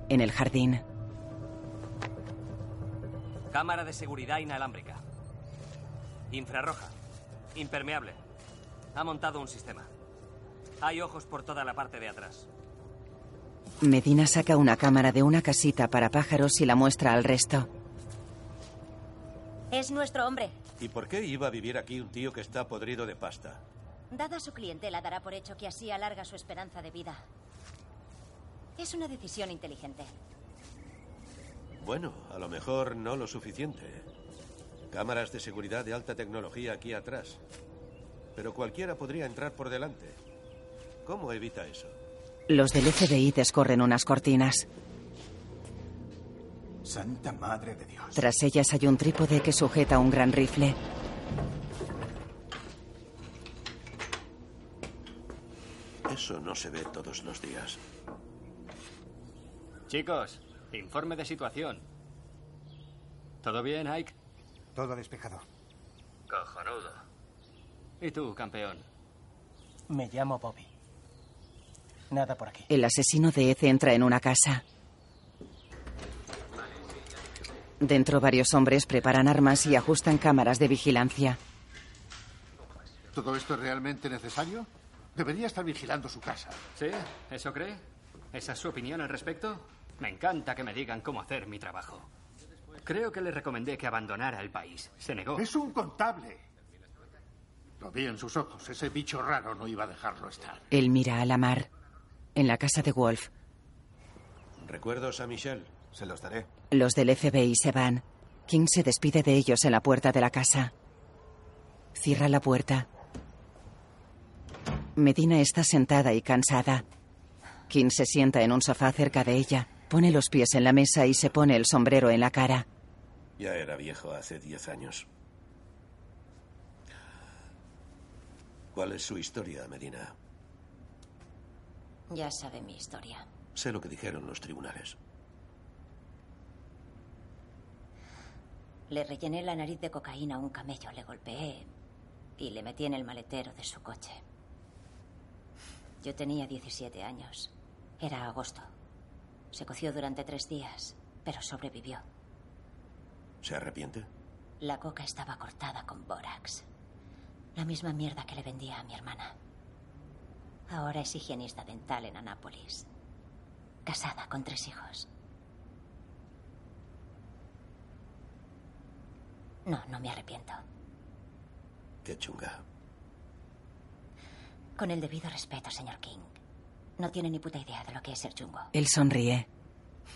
En el jardín,
Cámara de seguridad inalámbrica. Infrarroja. Impermeable. Ha montado un sistema. Hay ojos por toda la parte de atrás.
Medina saca una cámara de una casita para pájaros y la muestra al resto.
Es nuestro hombre.
¿Y por qué iba a vivir aquí un tío que está podrido de pasta?
Dada su clientela, dará por hecho que así alarga su esperanza de vida. Es una decisión inteligente.
Bueno, a lo mejor no lo suficiente. Cámaras de seguridad de alta tecnología aquí atrás. Pero cualquiera podría entrar por delante. ¿Cómo evita eso?
Los del FBI descorren unas cortinas.
Santa Madre de Dios.
Tras ellas hay un trípode que sujeta un gran rifle.
Eso no se ve todos los días.
Chicos, informe de situación. ¿Todo bien, Ike?
Todo despejado.
Cojonudo. ¿Y tú, campeón?
Me llamo Bobby. Nada por aquí.
El asesino de Ed entra en una casa. Dentro varios hombres preparan armas y ajustan cámaras de vigilancia.
¿Todo esto es realmente necesario? Debería estar vigilando su casa.
¿Sí? ¿Eso cree? ¿Esa es su opinión al respecto? Me encanta que me digan cómo hacer mi trabajo. Creo que le recomendé que abandonara el país. Se negó.
Es un contable. Lo vi en sus ojos. Ese bicho raro no iba a dejarlo estar.
Él mira a la mar. En la casa de Wolf,
¿Recuerdos a Michelle?
Se los daré.
los del FBI se van. King se despide de ellos en la puerta de la casa. Cierra la puerta. Medina está sentada y cansada. King se sienta en un sofá cerca de ella, pone los pies en la mesa y se pone el sombrero en la cara.
Ya era viejo hace diez años. ¿Cuál es su historia, Medina?
Ya sabe mi historia.
Sé lo que dijeron los tribunales.
Le rellené la nariz de cocaína a un camello, le golpeé y le metí en el maletero de su coche. Yo tenía 17 años. Era agosto. Se coció durante tres días, pero sobrevivió.
¿Se arrepiente?
La coca estaba cortada con bórax. La misma mierda que le vendía a mi hermana. Ahora es higienista dental en Anápolis. Casada con tres hijos. No, no me arrepiento.
Qué chunga.
Con el debido respeto, señor King. No tiene ni puta idea de lo que es ser chungo.
Él sonríe.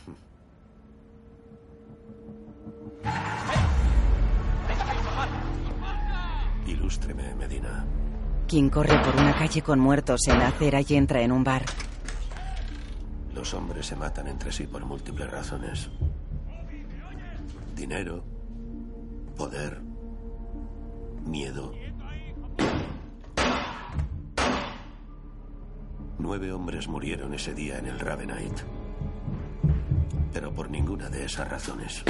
Ilústreme, Medina.
King corre por una calle con muertos en la acera y entra en un bar.
Los hombres se matan entre sí por múltiples razones. Dinero, poder, miedo. Nueve hombres murieron ese día en el Ravenite. Pero por ninguna de esas razones.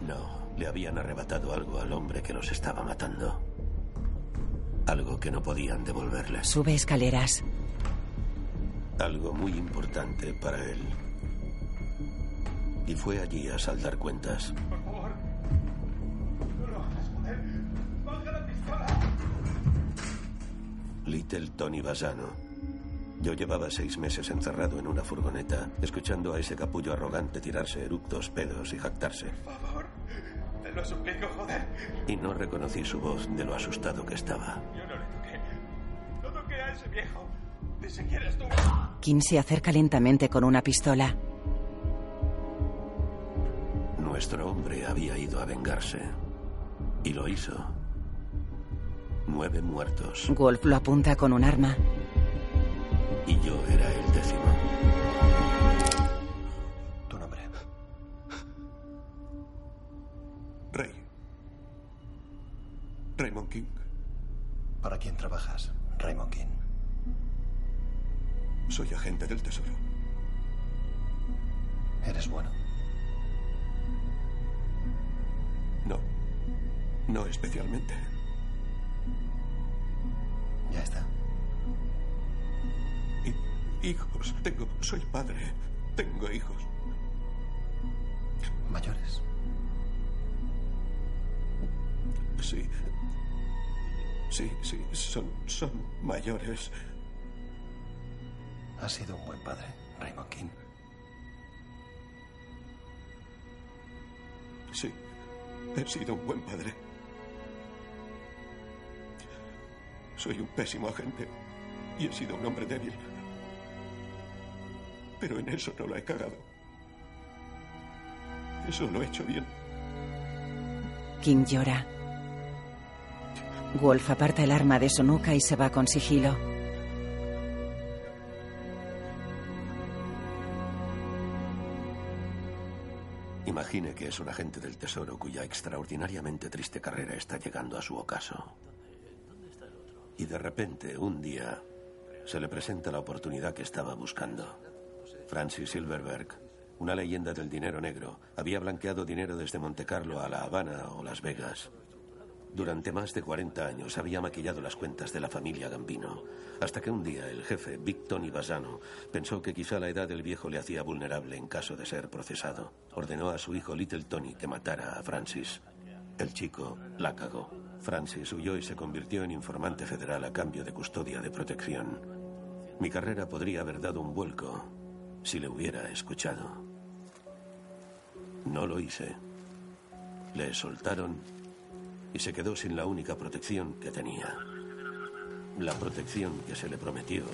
No, le habían arrebatado algo al hombre que los estaba matando. Algo que no podían devolverles.
Sube escaleras.
Algo muy importante para él. Y fue allí a saldar cuentas.
Por favor. No lo hagas, joder. Baja la pistola.
Little Tony Basano. Yo llevaba seis meses encerrado en una furgoneta, escuchando a ese capullo arrogante tirarse eructos, pedos y jactarse.
Por favor. Lo suplico, joder.
Y no reconocí su voz de lo asustado que estaba.
Yo no le toqué. No toqué a ese viejo. Ni siquiera estuvo.
Kim se acerca lentamente con una pistola.
Nuestro hombre había ido a vengarse. Y lo hizo. Nueve muertos.
Wolf lo apunta con un arma.
Y yo era el décimo.
Raymond King.
¿Para quién trabajas, Raymond King?
Soy agente del Tesoro.
¿Eres bueno?
No. No especialmente.
Ya está.
Hijos. Tengo. Soy padre. Tengo hijos.
¿Mayores?
Sí. Sí, sí. Son. son mayores.
Has sido un buen padre, Raymond King.
Sí. He sido un buen padre. Soy un pésimo agente y he sido un hombre débil. Pero en eso no lo he cagado. Eso lo he hecho bien.
Kim llora. Wolf aparta el arma de su nuca y se va con sigilo.
Imagine que es un agente del Tesoro cuya extraordinariamente triste carrera está llegando a su ocaso. Y de repente, un día, se le presenta la oportunidad que estaba buscando. Francis Silverberg, una leyenda del dinero negro, había blanqueado dinero desde Monte Carlo a La Habana o Las Vegas. Durante más de 40 años había maquillado las cuentas de la familia Gambino, hasta que un día el jefe, Big Tony pensó que quizá la edad del viejo le hacía vulnerable en caso de ser procesado. Ordenó a su hijo Little Tony que matara a Francis. El chico la cagó. Francis huyó y se convirtió en informante federal a cambio de custodia de protección. Mi carrera podría haber dado un vuelco si le hubiera escuchado. No lo hice. Le soltaron y se quedó sin la única protección que tenía. La protección que se le prometió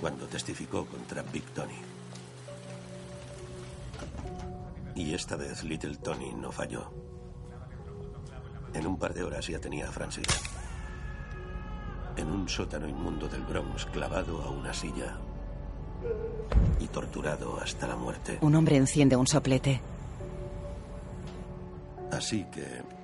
cuando testificó contra Big Tony. Y esta vez Little Tony no falló. En un par de horas ya tenía a Francis. En un sótano inmundo del Bronx, clavado a una silla. Y torturado hasta la muerte.
Un hombre enciende un soplete.
Así que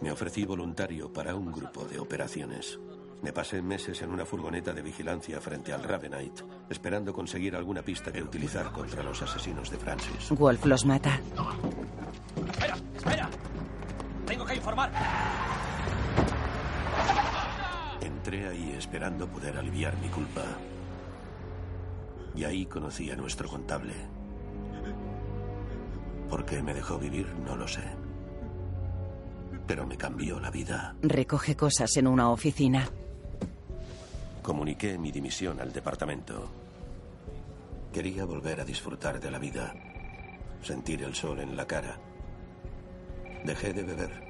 me ofrecí voluntario para un grupo de operaciones. Me pasé meses en una furgoneta de vigilancia frente al Ravenite, esperando conseguir alguna pista que utilizar contra los asesinos de Francis.
Wolf los mata.
Espera, espera. Tengo que informar.
Entré ahí esperando poder aliviar mi culpa. Y ahí conocí a nuestro contable. ¿Por qué me dejó vivir? No lo sé. Pero me cambió la vida.
Recoge cosas en una oficina.
Comuniqué mi dimisión al departamento. Quería volver a disfrutar de la vida, sentir el sol en la cara. Dejé de beber.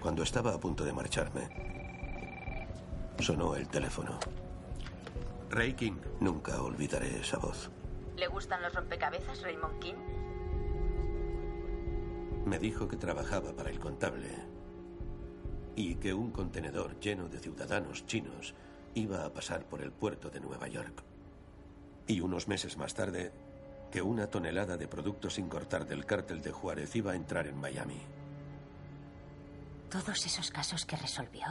Cuando estaba a punto de marcharme, sonó el teléfono. Ray King. Nunca olvidaré esa voz.
¿Le gustan los rompecabezas, Raymond King?
Me dijo que trabajaba para el contable y que un contenedor lleno de ciudadanos chinos iba a pasar por el puerto de Nueva York. Y unos meses más tarde, que una tonelada de productos sin cortar del cártel de Juárez iba a entrar en Miami.
Todos esos casos que resolvió.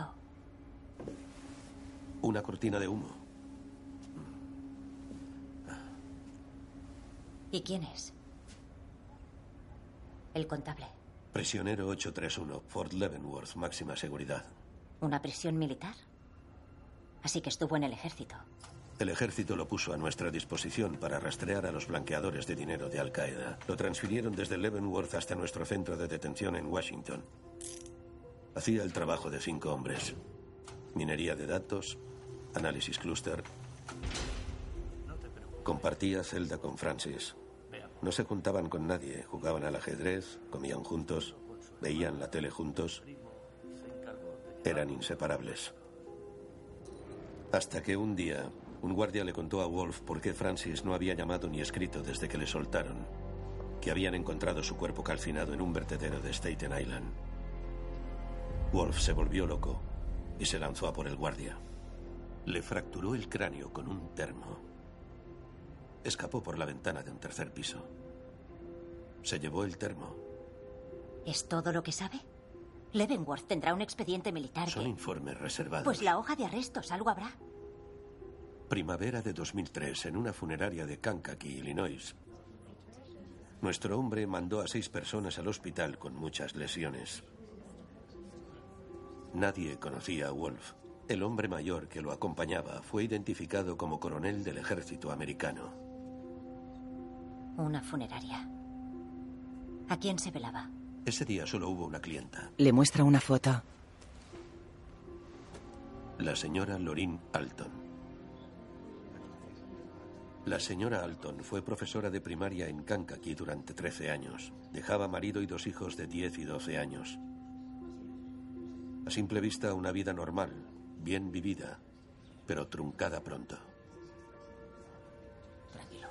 Una cortina de humo.
¿Y quién es? El contable.
Prisionero 831, Fort Leavenworth, máxima seguridad.
¿Una prisión militar? Así que estuvo en el ejército.
El ejército lo puso a nuestra disposición para rastrear a los blanqueadores de dinero de Al Qaeda. Lo transfirieron desde Leavenworth hasta nuestro centro de detención en Washington. Hacía el trabajo de cinco hombres. Minería de datos, análisis clúster. Compartía celda con Francis. No se juntaban con nadie, jugaban al ajedrez, comían juntos, veían la tele juntos. Eran inseparables. Hasta que un día un guardia le contó a Wolf por qué Francis no había llamado ni escrito desde que le soltaron, que habían encontrado su cuerpo calcinado en un vertedero de Staten Island. Wolf se volvió loco y se lanzó a por el guardia. Le fracturó el cráneo con un termo. Escapó por la ventana de un tercer piso. Se llevó el termo.
¿Es todo lo que sabe? Leavenworth tendrá un expediente militar.
Son
que-
informes reservados.
Pues la hoja de arrestos, algo habrá.
Primavera de 2003, en una funeraria de Kankakee, Illinois. Nuestro hombre mandó a seis personas al hospital con muchas lesiones. Nadie conocía a Wolf. El hombre mayor que lo acompañaba fue identificado como coronel del ejército americano.
Una funeraria. ¿A quién se velaba?
Ese día solo hubo una clienta,
Le muestra una foto.
la señora Lorin Alton. La señora Alton fue profesora de primaria en Kankakee durante 13 años. Dejaba marido y dos hijos de 10 y 12 años. A simple vista, una vida normal, bien vivida, pero truncada pronto.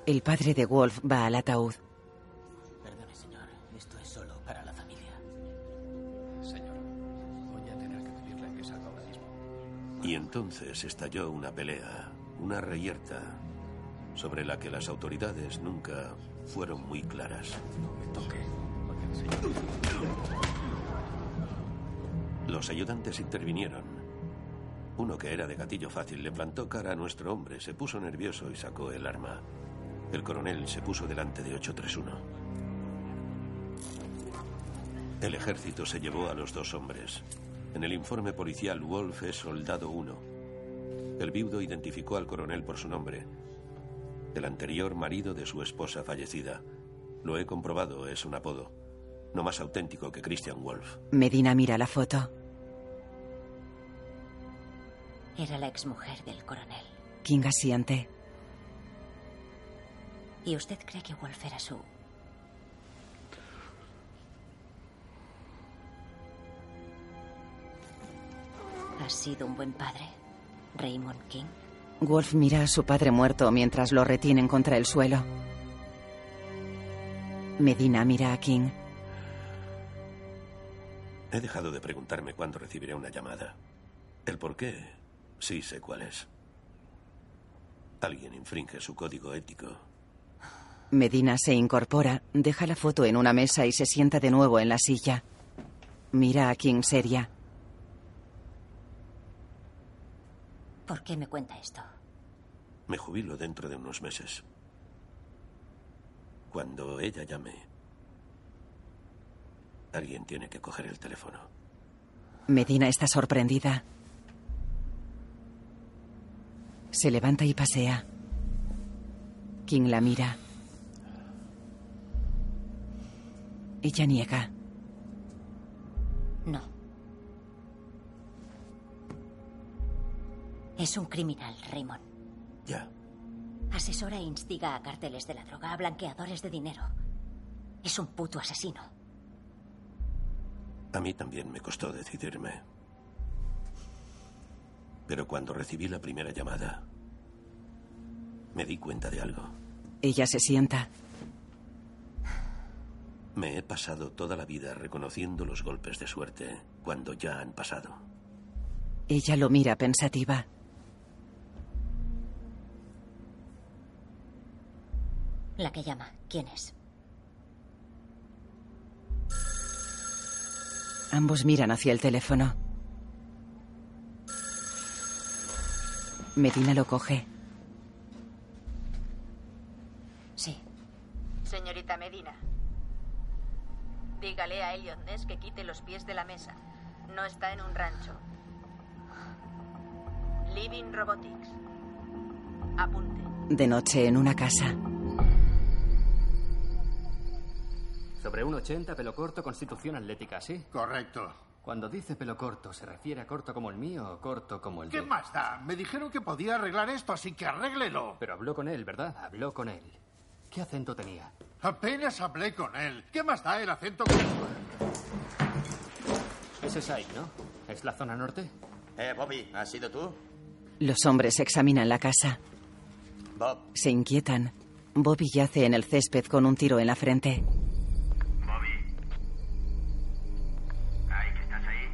El padre de Wolf va al ataúd.
Perdone, señor. Esto es solo para la familia.
Señor, voy a tener que pedirle que salga ahora mismo.
Y entonces estalló una pelea, una reyerta, sobre la que las autoridades nunca fueron muy claras. Los ayudantes intervinieron. Uno que era de gatillo fácil le plantó cara a nuestro hombre, se puso nervioso y sacó el arma. El coronel se puso delante de 831. El ejército se llevó a los dos hombres. En el informe policial, Wolf es soldado 1. El viudo identificó al coronel por su nombre. El anterior marido de su esposa fallecida. Lo he comprobado, es un apodo. No más auténtico que Christian Wolf.
Medina mira la foto.
Era la exmujer del coronel.
King asiente.
¿Y usted cree que Wolf era su... ¿Ha sido un buen padre, Raymond King?
Wolf mira a su padre muerto mientras lo retienen contra el suelo. Medina mira a King.
He dejado de preguntarme cuándo recibiré una llamada. El por qué, sí sé cuál es. Alguien infringe su código ético.
Medina se incorpora, deja la foto en una mesa y se sienta de nuevo en la silla. Mira a King seria.
¿Por qué me cuenta esto?
Me jubilo dentro de unos meses. Cuando ella llame, alguien tiene que coger el teléfono.
Medina está sorprendida. Se levanta y pasea. King la mira. Ella niega.
No. Es un criminal, Raymond.
Ya.
Asesora e instiga a carteles de la droga, a blanqueadores de dinero. Es un puto asesino.
A mí también me costó decidirme. Pero cuando recibí la primera llamada, me di cuenta de algo.
Ella se sienta.
Me he pasado toda la vida reconociendo los golpes de suerte cuando ya han pasado.
Ella lo mira pensativa.
La que llama, ¿quién es?
Ambos miran hacia el teléfono. Medina lo coge.
Sí.
Señorita Medina. Dígale a Elliot Ness que quite los pies de la mesa. No está en un rancho. Living Robotics. Apunte.
De noche en una casa.
Sobre un 80, pelo corto, constitución atlética, ¿sí?
Correcto.
Cuando dice pelo corto, ¿se refiere a corto como el mío o corto como el
¿Qué
de...?
más da? Me dijeron que podía arreglar esto, así que arréglelo.
Pero habló con él, ¿verdad? Habló con él. ¿Qué acento tenía?
Apenas hablé con él. ¿Qué más da el acento?
Ese es ahí, ¿no? ¿Es la zona norte?
Eh, Bobby, ¿has sido tú?
Los hombres examinan la casa.
Bob.
Se inquietan. Bobby yace en el césped con un tiro en la frente.
Bobby. Ike, ¿estás ahí?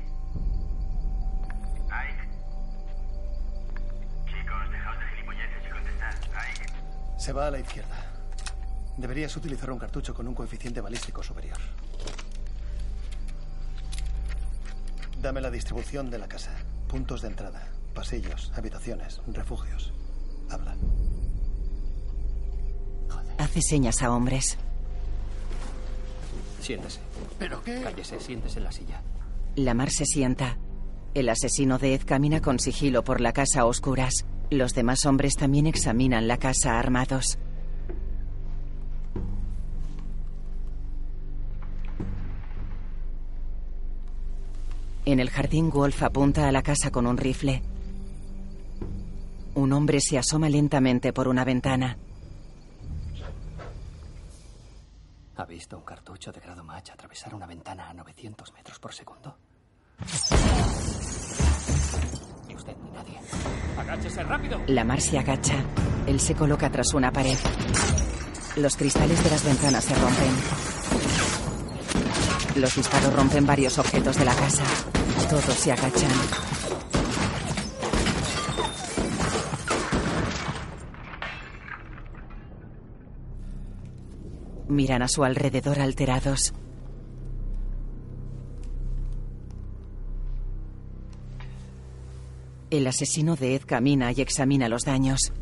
Ike. Chicos, dejaos de gilipolleces y contestad. Ike.
Se va a la izquierda. Deberías utilizar un cartucho con un coeficiente balístico superior. Dame la distribución de la casa. Puntos de entrada, pasillos, habitaciones, refugios. Habla.
Hace señas a hombres.
Siéntese.
¿Pero qué?
Cállese, siéntese en la silla.
Lamar se sienta. El asesino de Ed camina con sigilo por la casa a oscuras. Los demás hombres también examinan la casa armados. En el jardín, Wolf apunta a la casa con un rifle. Un hombre se asoma lentamente por una ventana.
¿Ha visto un cartucho de grado match atravesar una ventana a 900 metros por segundo? Ni usted ni nadie. ¡Agáchese rápido!
Lamar se agacha. Él se coloca tras una pared. Los cristales de las ventanas se rompen. Los disparos rompen varios objetos de la casa. Todos se agachan. Miran a su alrededor alterados. El asesino de Ed camina y examina los daños.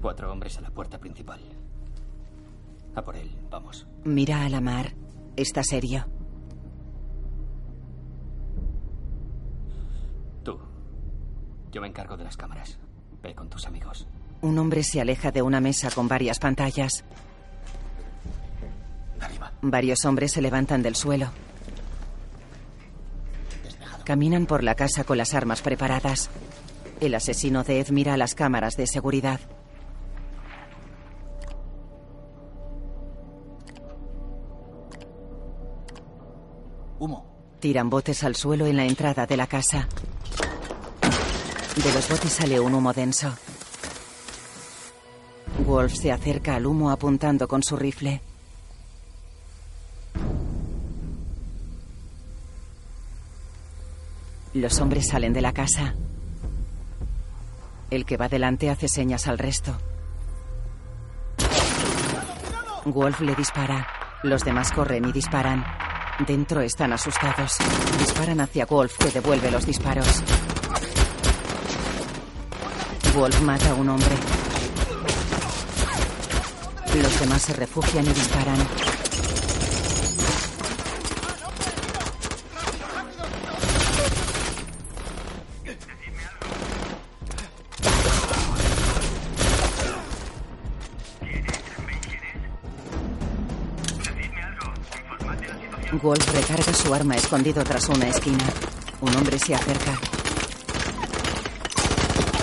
Cuatro hombres a la puerta principal. A por él, vamos.
Mira a la mar. Está serio.
Tú. Yo me encargo de las cámaras. Ve con tus amigos.
Un hombre se aleja de una mesa con varias pantallas. Varios hombres se levantan del suelo. Caminan por la casa con las armas preparadas. El asesino de Ed mira a las cámaras de seguridad.
Humo.
Tiran botes al suelo en la entrada de la casa. De los botes sale un humo denso. Wolf se acerca al humo apuntando con su rifle. Los hombres salen de la casa. El que va delante hace señas al resto. Wolf le dispara. Los demás corren y disparan. Dentro están asustados. Disparan hacia Wolf, que devuelve los disparos. Wolf mata a un hombre. Los demás se refugian y disparan. Wolf recarga su arma escondido tras una esquina. Un hombre se acerca.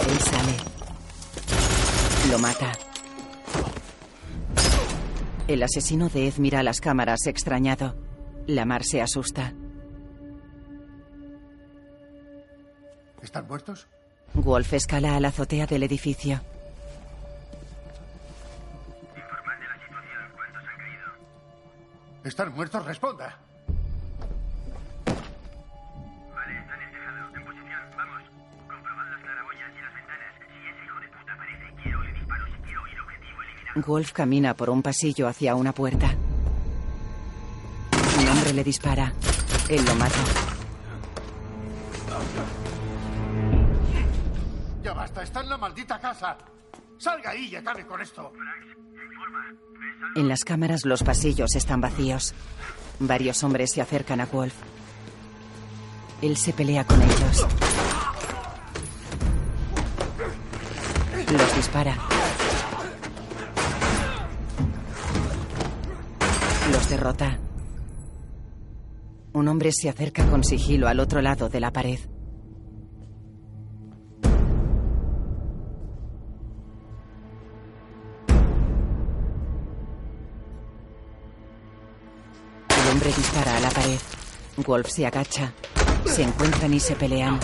Él sale. Lo mata. El asesino de Ed mira a las cámaras extrañado. Lamar se asusta.
¿Están muertos?
Wolf escala a la azotea del edificio.
¿Están muertos? Responda.
Wolf camina por un pasillo hacia una puerta. Un hombre le dispara. Él lo mata.
Ya basta, está en la maldita casa. Salga ahí y acabe con esto.
En las cámaras los pasillos están vacíos. Varios hombres se acercan a Wolf. Él se pelea con ellos. Los dispara. Derrota. Un hombre se acerca con sigilo al otro lado de la pared. El hombre dispara a la pared. Wolf se agacha. Se encuentran y se pelean.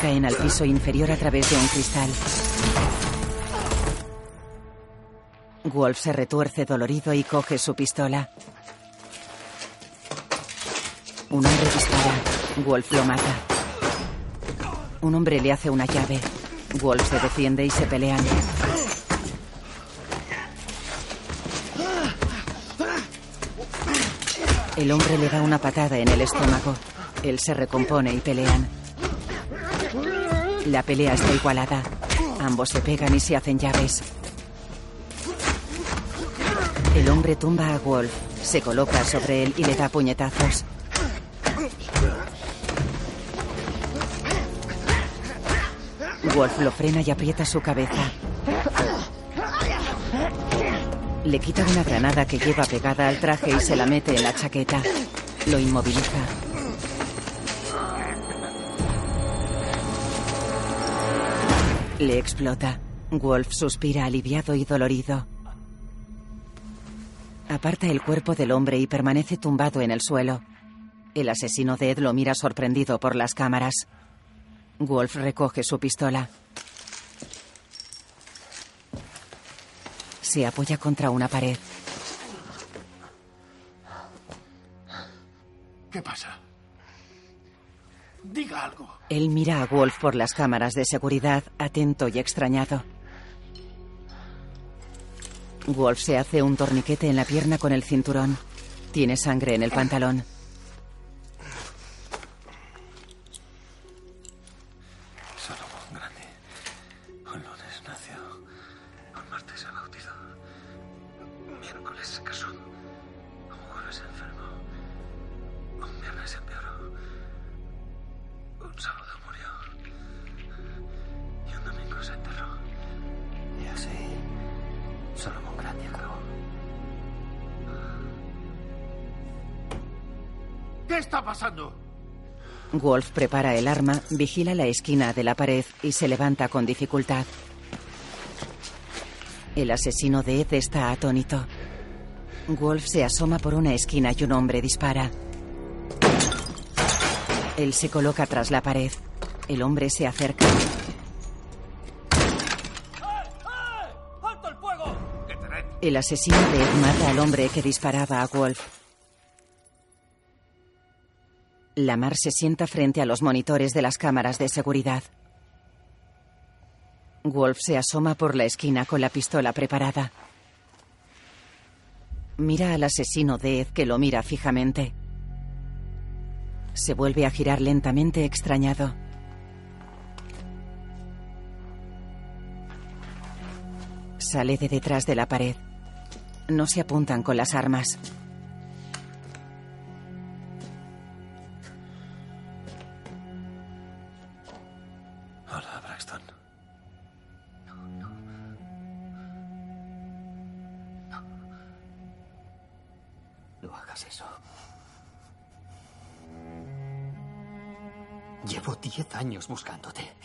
Caen al piso inferior a través de un cristal. Wolf se retuerce dolorido y coge su pistola. Un hombre dispara. Wolf lo mata. Un hombre le hace una llave. Wolf se defiende y se pelean. El hombre le da una patada en el estómago. Él se recompone y pelean. La pelea está igualada. Ambos se pegan y se hacen llaves. El hombre tumba a Wolf, se coloca sobre él y le da puñetazos. Wolf lo frena y aprieta su cabeza. Le quita una granada que lleva pegada al traje y se la mete en la chaqueta. Lo inmoviliza. Le explota. Wolf suspira aliviado y dolorido. Aparta el cuerpo del hombre y permanece tumbado en el suelo. El asesino de Ed lo mira sorprendido por las cámaras. Wolf recoge su pistola. Se apoya contra una pared.
¿Qué pasa? Diga algo.
Él mira a Wolf por las cámaras de seguridad, atento y extrañado. Wolf se hace un torniquete en la pierna con el cinturón. Tiene sangre en el pantalón. Wolf prepara el arma, vigila la esquina de la pared y se levanta con dificultad. El asesino de Ed está atónito. Wolf se asoma por una esquina y un hombre dispara. Él se coloca tras la pared. El hombre se acerca.
El
asesino de Ed mata al hombre que disparaba a Wolf. Lamar se sienta frente a los monitores de las cámaras de seguridad. Wolf se asoma por la esquina con la pistola preparada. Mira al asesino de Ed que lo mira fijamente. Se vuelve a girar lentamente extrañado. Sale de detrás de la pared. No se apuntan con las armas.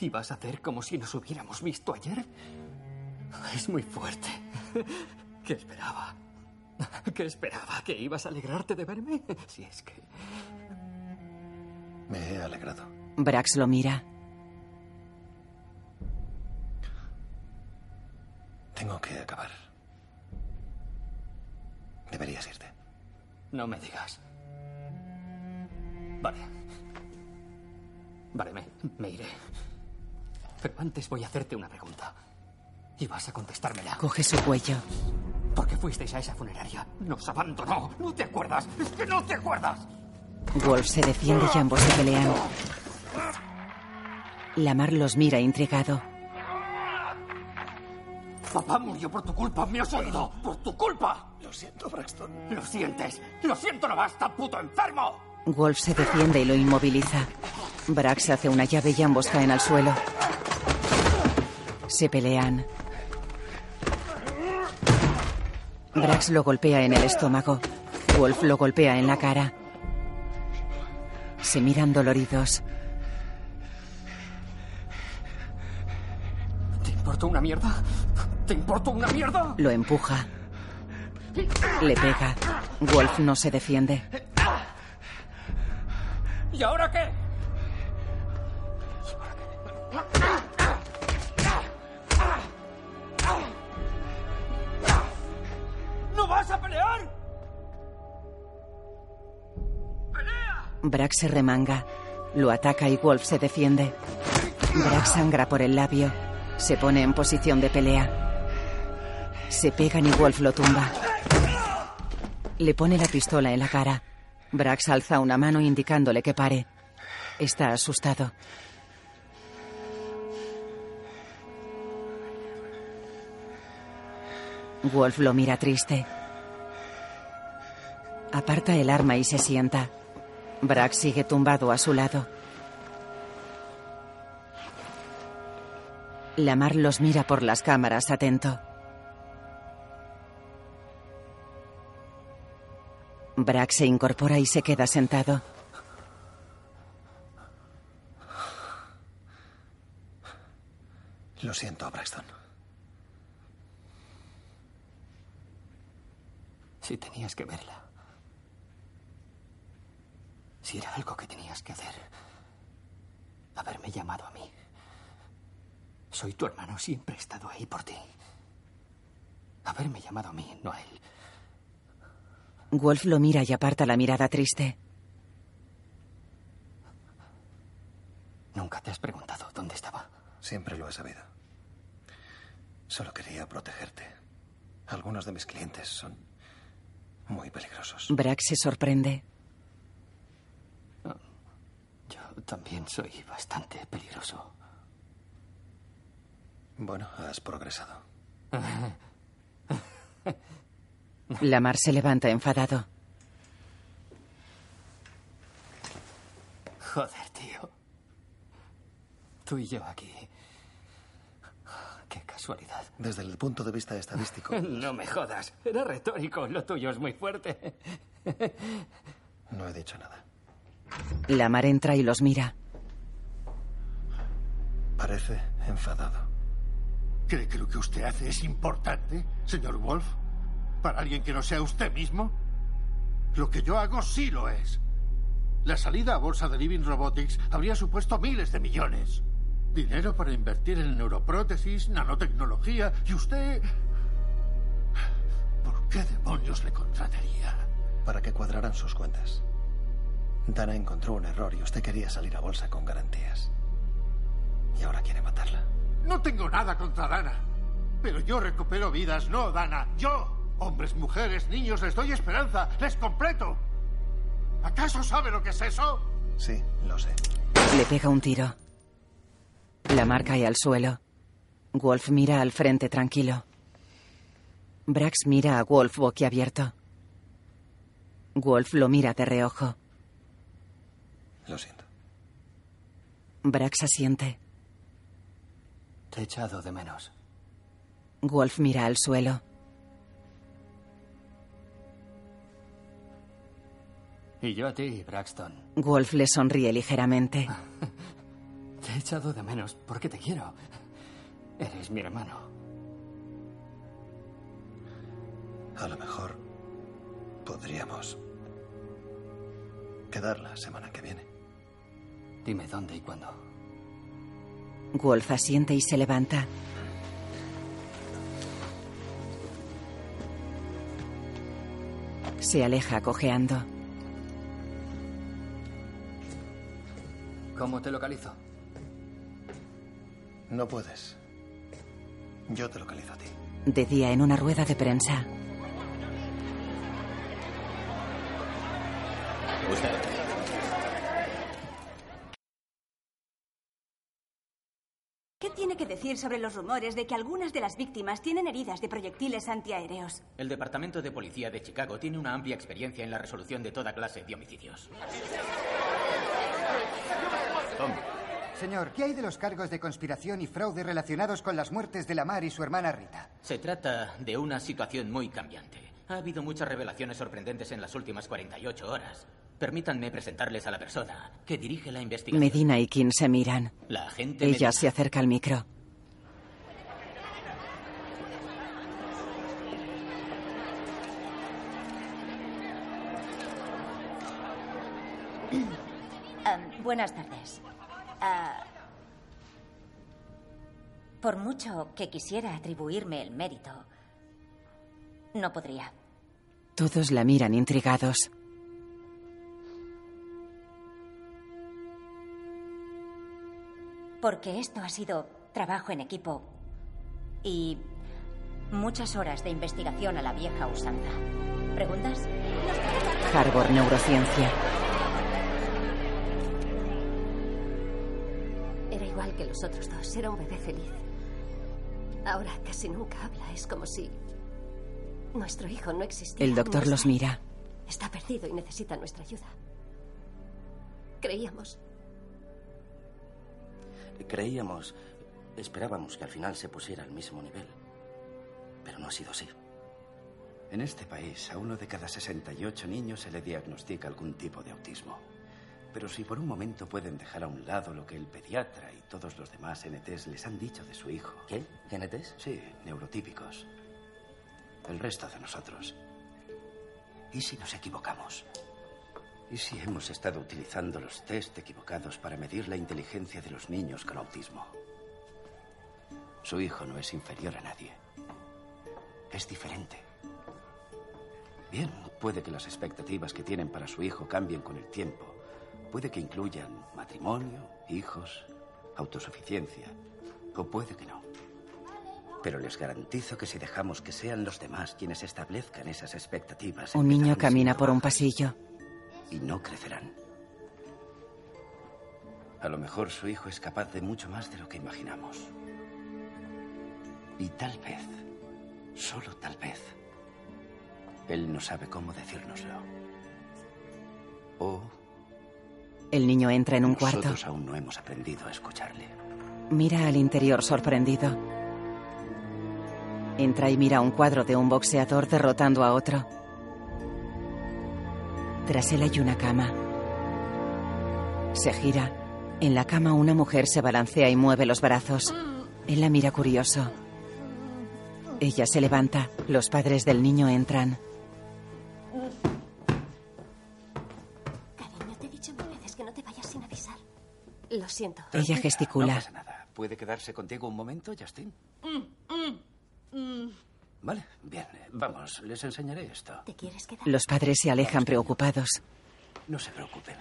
Y vas a hacer como si nos hubiéramos visto ayer. Es muy fuerte. ¿Qué esperaba? ¿Qué esperaba? ¿Que ibas a alegrarte de verme? Si es que...
Me he alegrado.
Brax lo mira.
Tengo que acabar. Deberías irte.
No me digas. Vale. Vale, me, me iré. Pero antes voy a hacerte una pregunta. Y vas a contestármela.
Coge su cuello.
¿Por qué fuisteis a esa funeraria? Nos abandonó. ¿No te acuerdas? ¡Es que no te acuerdas!
Wolf se defiende y ambos se pelean. Lamar los mira intrigado.
Papá murió por tu culpa, ¿me has oído? ¡Por tu culpa!
Lo siento, Braxton.
¿Lo sientes? ¡Lo siento, no basta, puto enfermo!
Wolf se defiende y lo inmoviliza. Brax hace una llave y ambos caen al suelo. Se pelean. Brax lo golpea en el estómago. Wolf lo golpea en la cara. Se miran doloridos.
¿Te importa una mierda? ¿Te importa una mierda?
Lo empuja. Le pega. Wolf no se defiende.
¿Y ahora qué? ¿No
Brax se remanga. Lo ataca y Wolf se defiende. Brax sangra por el labio. Se pone en posición de pelea. Se pegan y Wolf lo tumba. Le pone la pistola en la cara. Brax alza una mano indicándole que pare. Está asustado. Wolf lo mira triste. Aparta el arma y se sienta. Brax sigue tumbado a su lado. Lamar los mira por las cámaras atento. Brax se incorpora y se queda sentado.
Lo siento, Braxton.
Si tenías que verla. Si era algo que tenías que hacer. Haberme llamado a mí. Soy tu hermano, siempre he estado ahí por ti. Haberme llamado a mí, no a él.
Wolf lo mira y aparta la mirada triste.
Nunca te has preguntado dónde estaba.
Siempre lo he sabido. Solo quería protegerte. Algunos de mis clientes son muy peligrosos.
Brax se sorprende.
Yo también soy bastante peligroso.
Bueno, has progresado.
Lamar se levanta enfadado.
Joder, tío. Tú y yo aquí. Qué casualidad.
Desde el punto de vista estadístico.
No me jodas. Era retórico. Lo tuyo es muy fuerte.
No he dicho nada.
Lamar entra y los mira.
Parece enfadado.
¿Cree que lo que usted hace es importante, señor Wolf? ¿Para alguien que no sea usted mismo? Lo que yo hago sí lo es. La salida a bolsa de Living Robotics habría supuesto miles de millones. Dinero para invertir en neuroprótesis, nanotecnología, y usted... ¿Por qué demonios le contrataría?
Para que cuadraran sus cuentas. Dana encontró un error y usted quería salir a bolsa con garantías. Y ahora quiere matarla.
No tengo nada contra Dana. Pero yo recupero vidas, no Dana. Yo. Hombres, mujeres, niños, les doy esperanza. Les completo. ¿Acaso sabe lo que es eso?
Sí, lo sé.
Le pega un tiro. Lamar cae al suelo. Wolf mira al frente tranquilo. Brax mira a Wolf boquiabierto. Wolf lo mira de reojo.
Lo siento.
Brax asiente.
Te he echado de menos.
Wolf mira al suelo.
Y yo a ti, Braxton.
Wolf le sonríe ligeramente.
Te he echado de menos porque te quiero. Eres mi hermano.
A lo mejor podríamos quedar la semana que viene.
Dime dónde y cuándo.
Wolf asiente y se levanta. Se aleja cojeando.
¿Cómo te localizo?
No puedes. Yo te localizo a ti.
De día en una rueda de prensa.
Usted.
Decir sobre los rumores de que algunas de las víctimas tienen heridas de proyectiles antiaéreos?
El Departamento de Policía de Chicago tiene una amplia experiencia en la resolución de toda clase de homicidios.
Tom. Señor, ¿qué hay de los cargos de conspiración y fraude relacionados con las muertes de Lamar y su hermana Rita?
Se trata de una situación muy cambiante. Ha habido muchas revelaciones sorprendentes en las últimas 48 horas. Permítanme presentarles a la persona que dirige la investigación.
Medina y King se miran.
La agente
Ella
Medina.
se acerca al micro.
Ah, buenas tardes. Ah, por mucho que quisiera atribuirme el mérito, no podría.
Todos la miran intrigados.
Porque esto ha sido trabajo en equipo y muchas horas de investigación a la vieja usanza. ¿Preguntas?
Harbor Neurociencia.
Igual que los otros dos. Era un bebé feliz. Ahora casi nunca habla. Es como si nuestro hijo no existiera.
El doctor
No
los mira.
Está perdido y necesita nuestra ayuda. Creíamos.
Creíamos, esperábamos que al final se pusiera al mismo nivel. Pero no ha sido así.
En este país, a uno de cada 68 niños se le diagnostica algún tipo de autismo. Pero si por un momento pueden dejar a un lado lo que el pediatra y todos los demás NTs les han dicho de su hijo.
¿Qué? ¿NTs?
Sí, neurotípicos. El resto de nosotros. ¿Y si nos equivocamos? ¿Y si hemos estado utilizando los test equivocados para medir la inteligencia de los niños con autismo? Su hijo no es inferior a nadie. Es diferente. Bien, puede que las expectativas que tienen para su hijo cambien con el tiempo. Puede que incluyan matrimonio, hijos, autosuficiencia. O puede que no. Pero les garantizo que si dejamos que sean los demás quienes establezcan esas expectativas,
Un niño camina por un pasillo.
y no crecerán. A lo mejor su hijo es capaz de mucho más de lo que imaginamos. Y tal vez, solo tal vez, él no sabe cómo decírnoslo. O
El niño entra en un cuarto.
nosotros aún no hemos aprendido a escucharle.
Mira al interior sorprendido. Entra y mira un cuadro de un boxeador derrotando a otro. Tras él hay una cama. Se gira. En la cama una mujer se balancea y mueve los brazos. Él la mira curioso. Ella se levanta. Los padres del niño entran.
Lo siento.
Ella
No
gesticula.
pasa nada. ¿Puede quedarse contigo un momento, Justin? Vale, bien. Vamos, les enseñaré esto.
¿Te quieres quedar?
Los padres se alejan preocupados.
No se preocupen.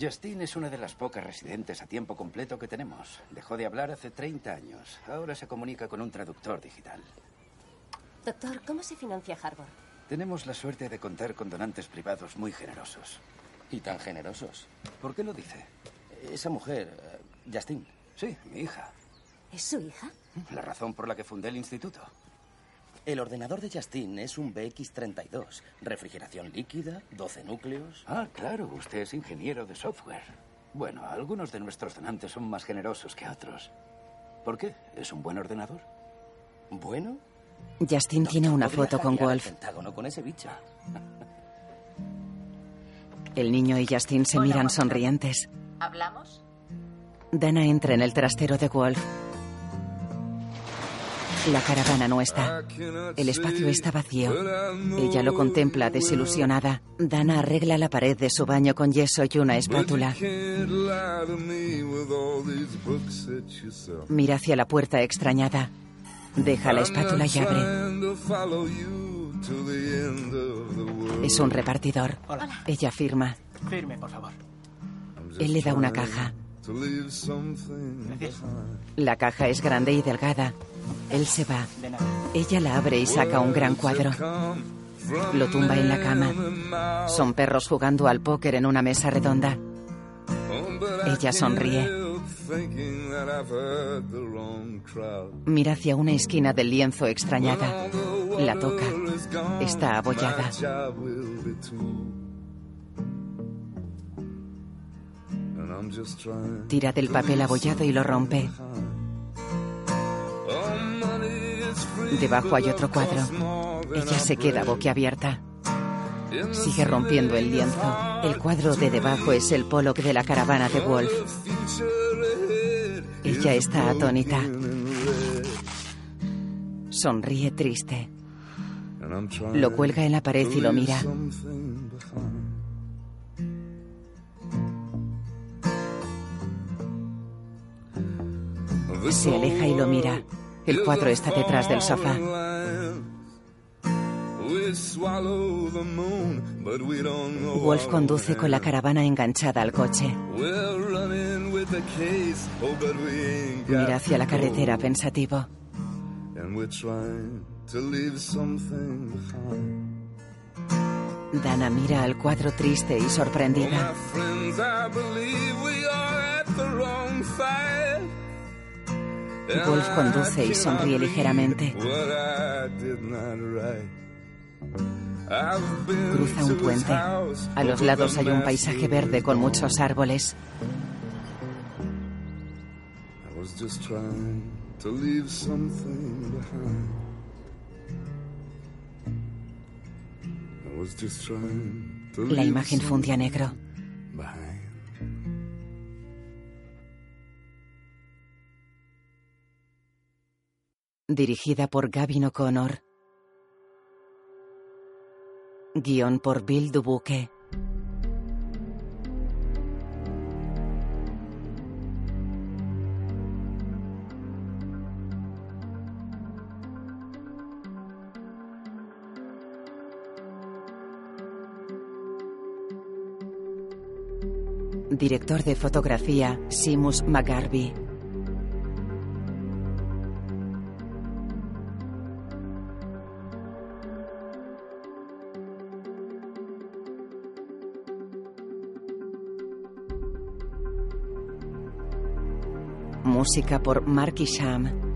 Justine es una de las pocas residentes a tiempo completo que tenemos. Dejó de hablar hace 30 años. Ahora se comunica con un traductor digital.
Doctor, ¿cómo se financia Harvard?
Tenemos la suerte de contar con donantes privados muy generosos.
Y tan generosos.
¿Por qué lo dice?
Esa mujer, eh, Justine.
Sí, mi hija.
¿Es su hija?
La razón por la que fundé el instituto.
El ordenador de Justine es un BX32. Refrigeración líquida, 12 núcleos.
Ah, claro, usted es ingeniero de software. Bueno, algunos de nuestros donantes son más generosos que otros. ¿Por qué? ¿Es un buen ordenador?
¿Bueno?
Justin tiene una foto con
hackear el
Wolf.
Pentágono con ese bicho.
El niño y Justin se miran sonrientes.
¿Hablamos?
Dana entra en el trastero de Wolf. La caravana no está. El espacio está vacío. Ella lo contempla desilusionada. Dana arregla la pared de su baño con yeso y una espátula. Mira hacia la puerta extrañada. Deja la espátula y abre. Es un repartidor.
Hola.
Ella firma.
Firme, por favor.
Él le da una caja.
Gracias.
La caja es grande y delgada. Él se va.
De nada.
Ella la abre y saca un gran cuadro. Lo tumba en la cama. Son perros jugando al póker en una mesa redonda. Ella sonríe. Mira hacia una esquina del lienzo extrañada. La toca. Está abollada. Tira del papel abollado y lo rompe. Debajo hay otro cuadro. Ella se queda boquiabierta. Sigue rompiendo el lienzo. El cuadro de debajo es el Pollock de la caravana de Wolf. Ella está atónita. Sonríe triste. Lo cuelga en la pared y lo mira. Se aleja y lo mira. El cuadro está detrás del sofá. Wolf conduce con la caravana enganchada al coche.
Oh,
Mira hacia la carretera pensativo. Dana mira al cuadro triste y
Oh,
sorprendida.
And
Wolf conduce y sonríe ligeramente. Cruza un puente. A los lados hay un paisaje verde con muchos árboles.
Was just trying to leave something behind. I was just trying to
La
leave
imagen funde a negro.
behind.
Dirigida por Gavin O'Connor. Guión por Bill Dubuque. Director de fotografía, Seamus McGarvey. Música por Mark Isham.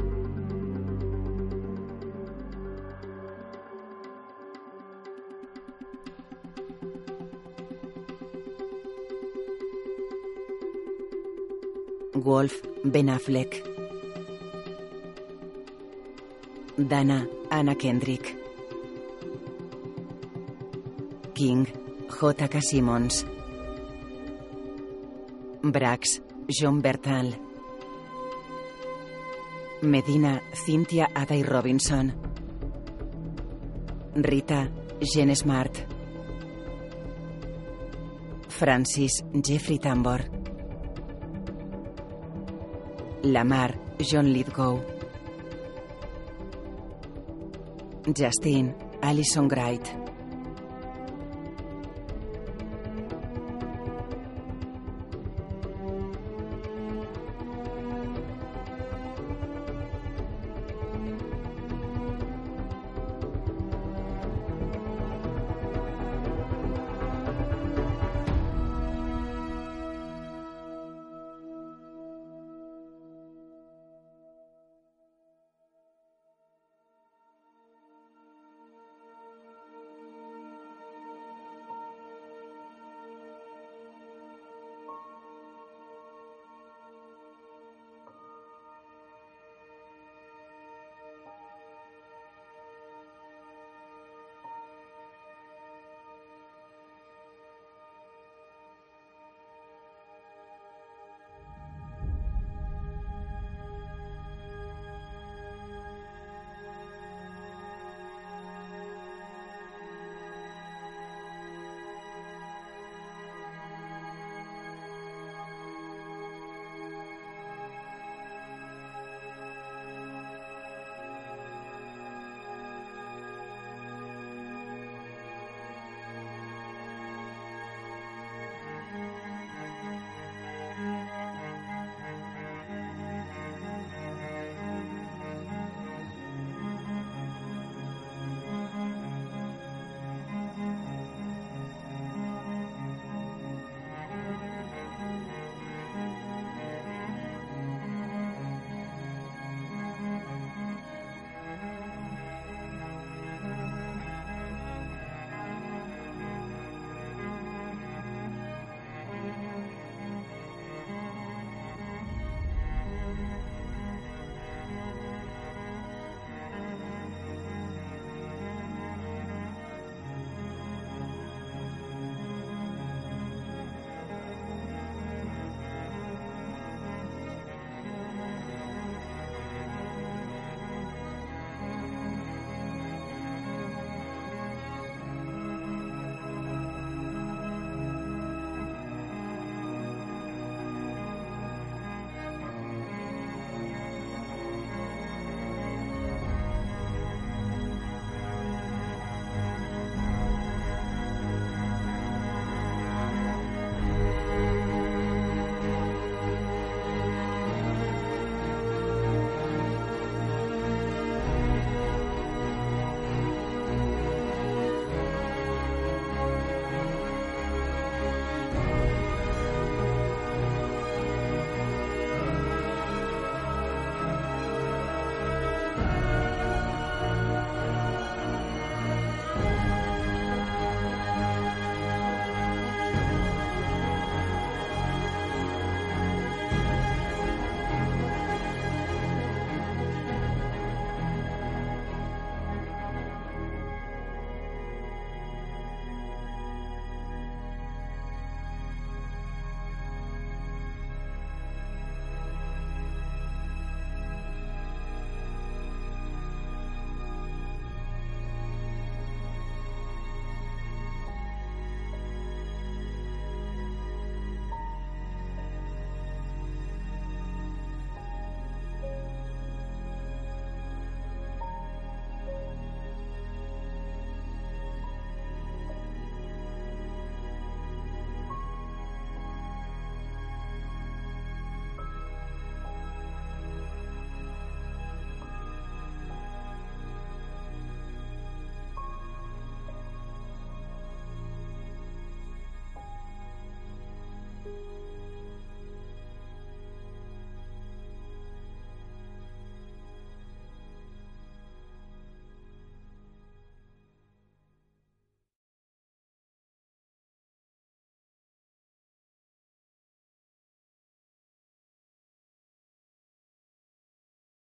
Wolf Ben Affleck. Dana Anna Kendrick. King J.K. Simmons. Brax John Bertal. Medina Cynthia Aday Robinson. Rita Jen Smart. Francis Jeffrey Tambor. Lamar John Lithgow. Justine Alison Wright.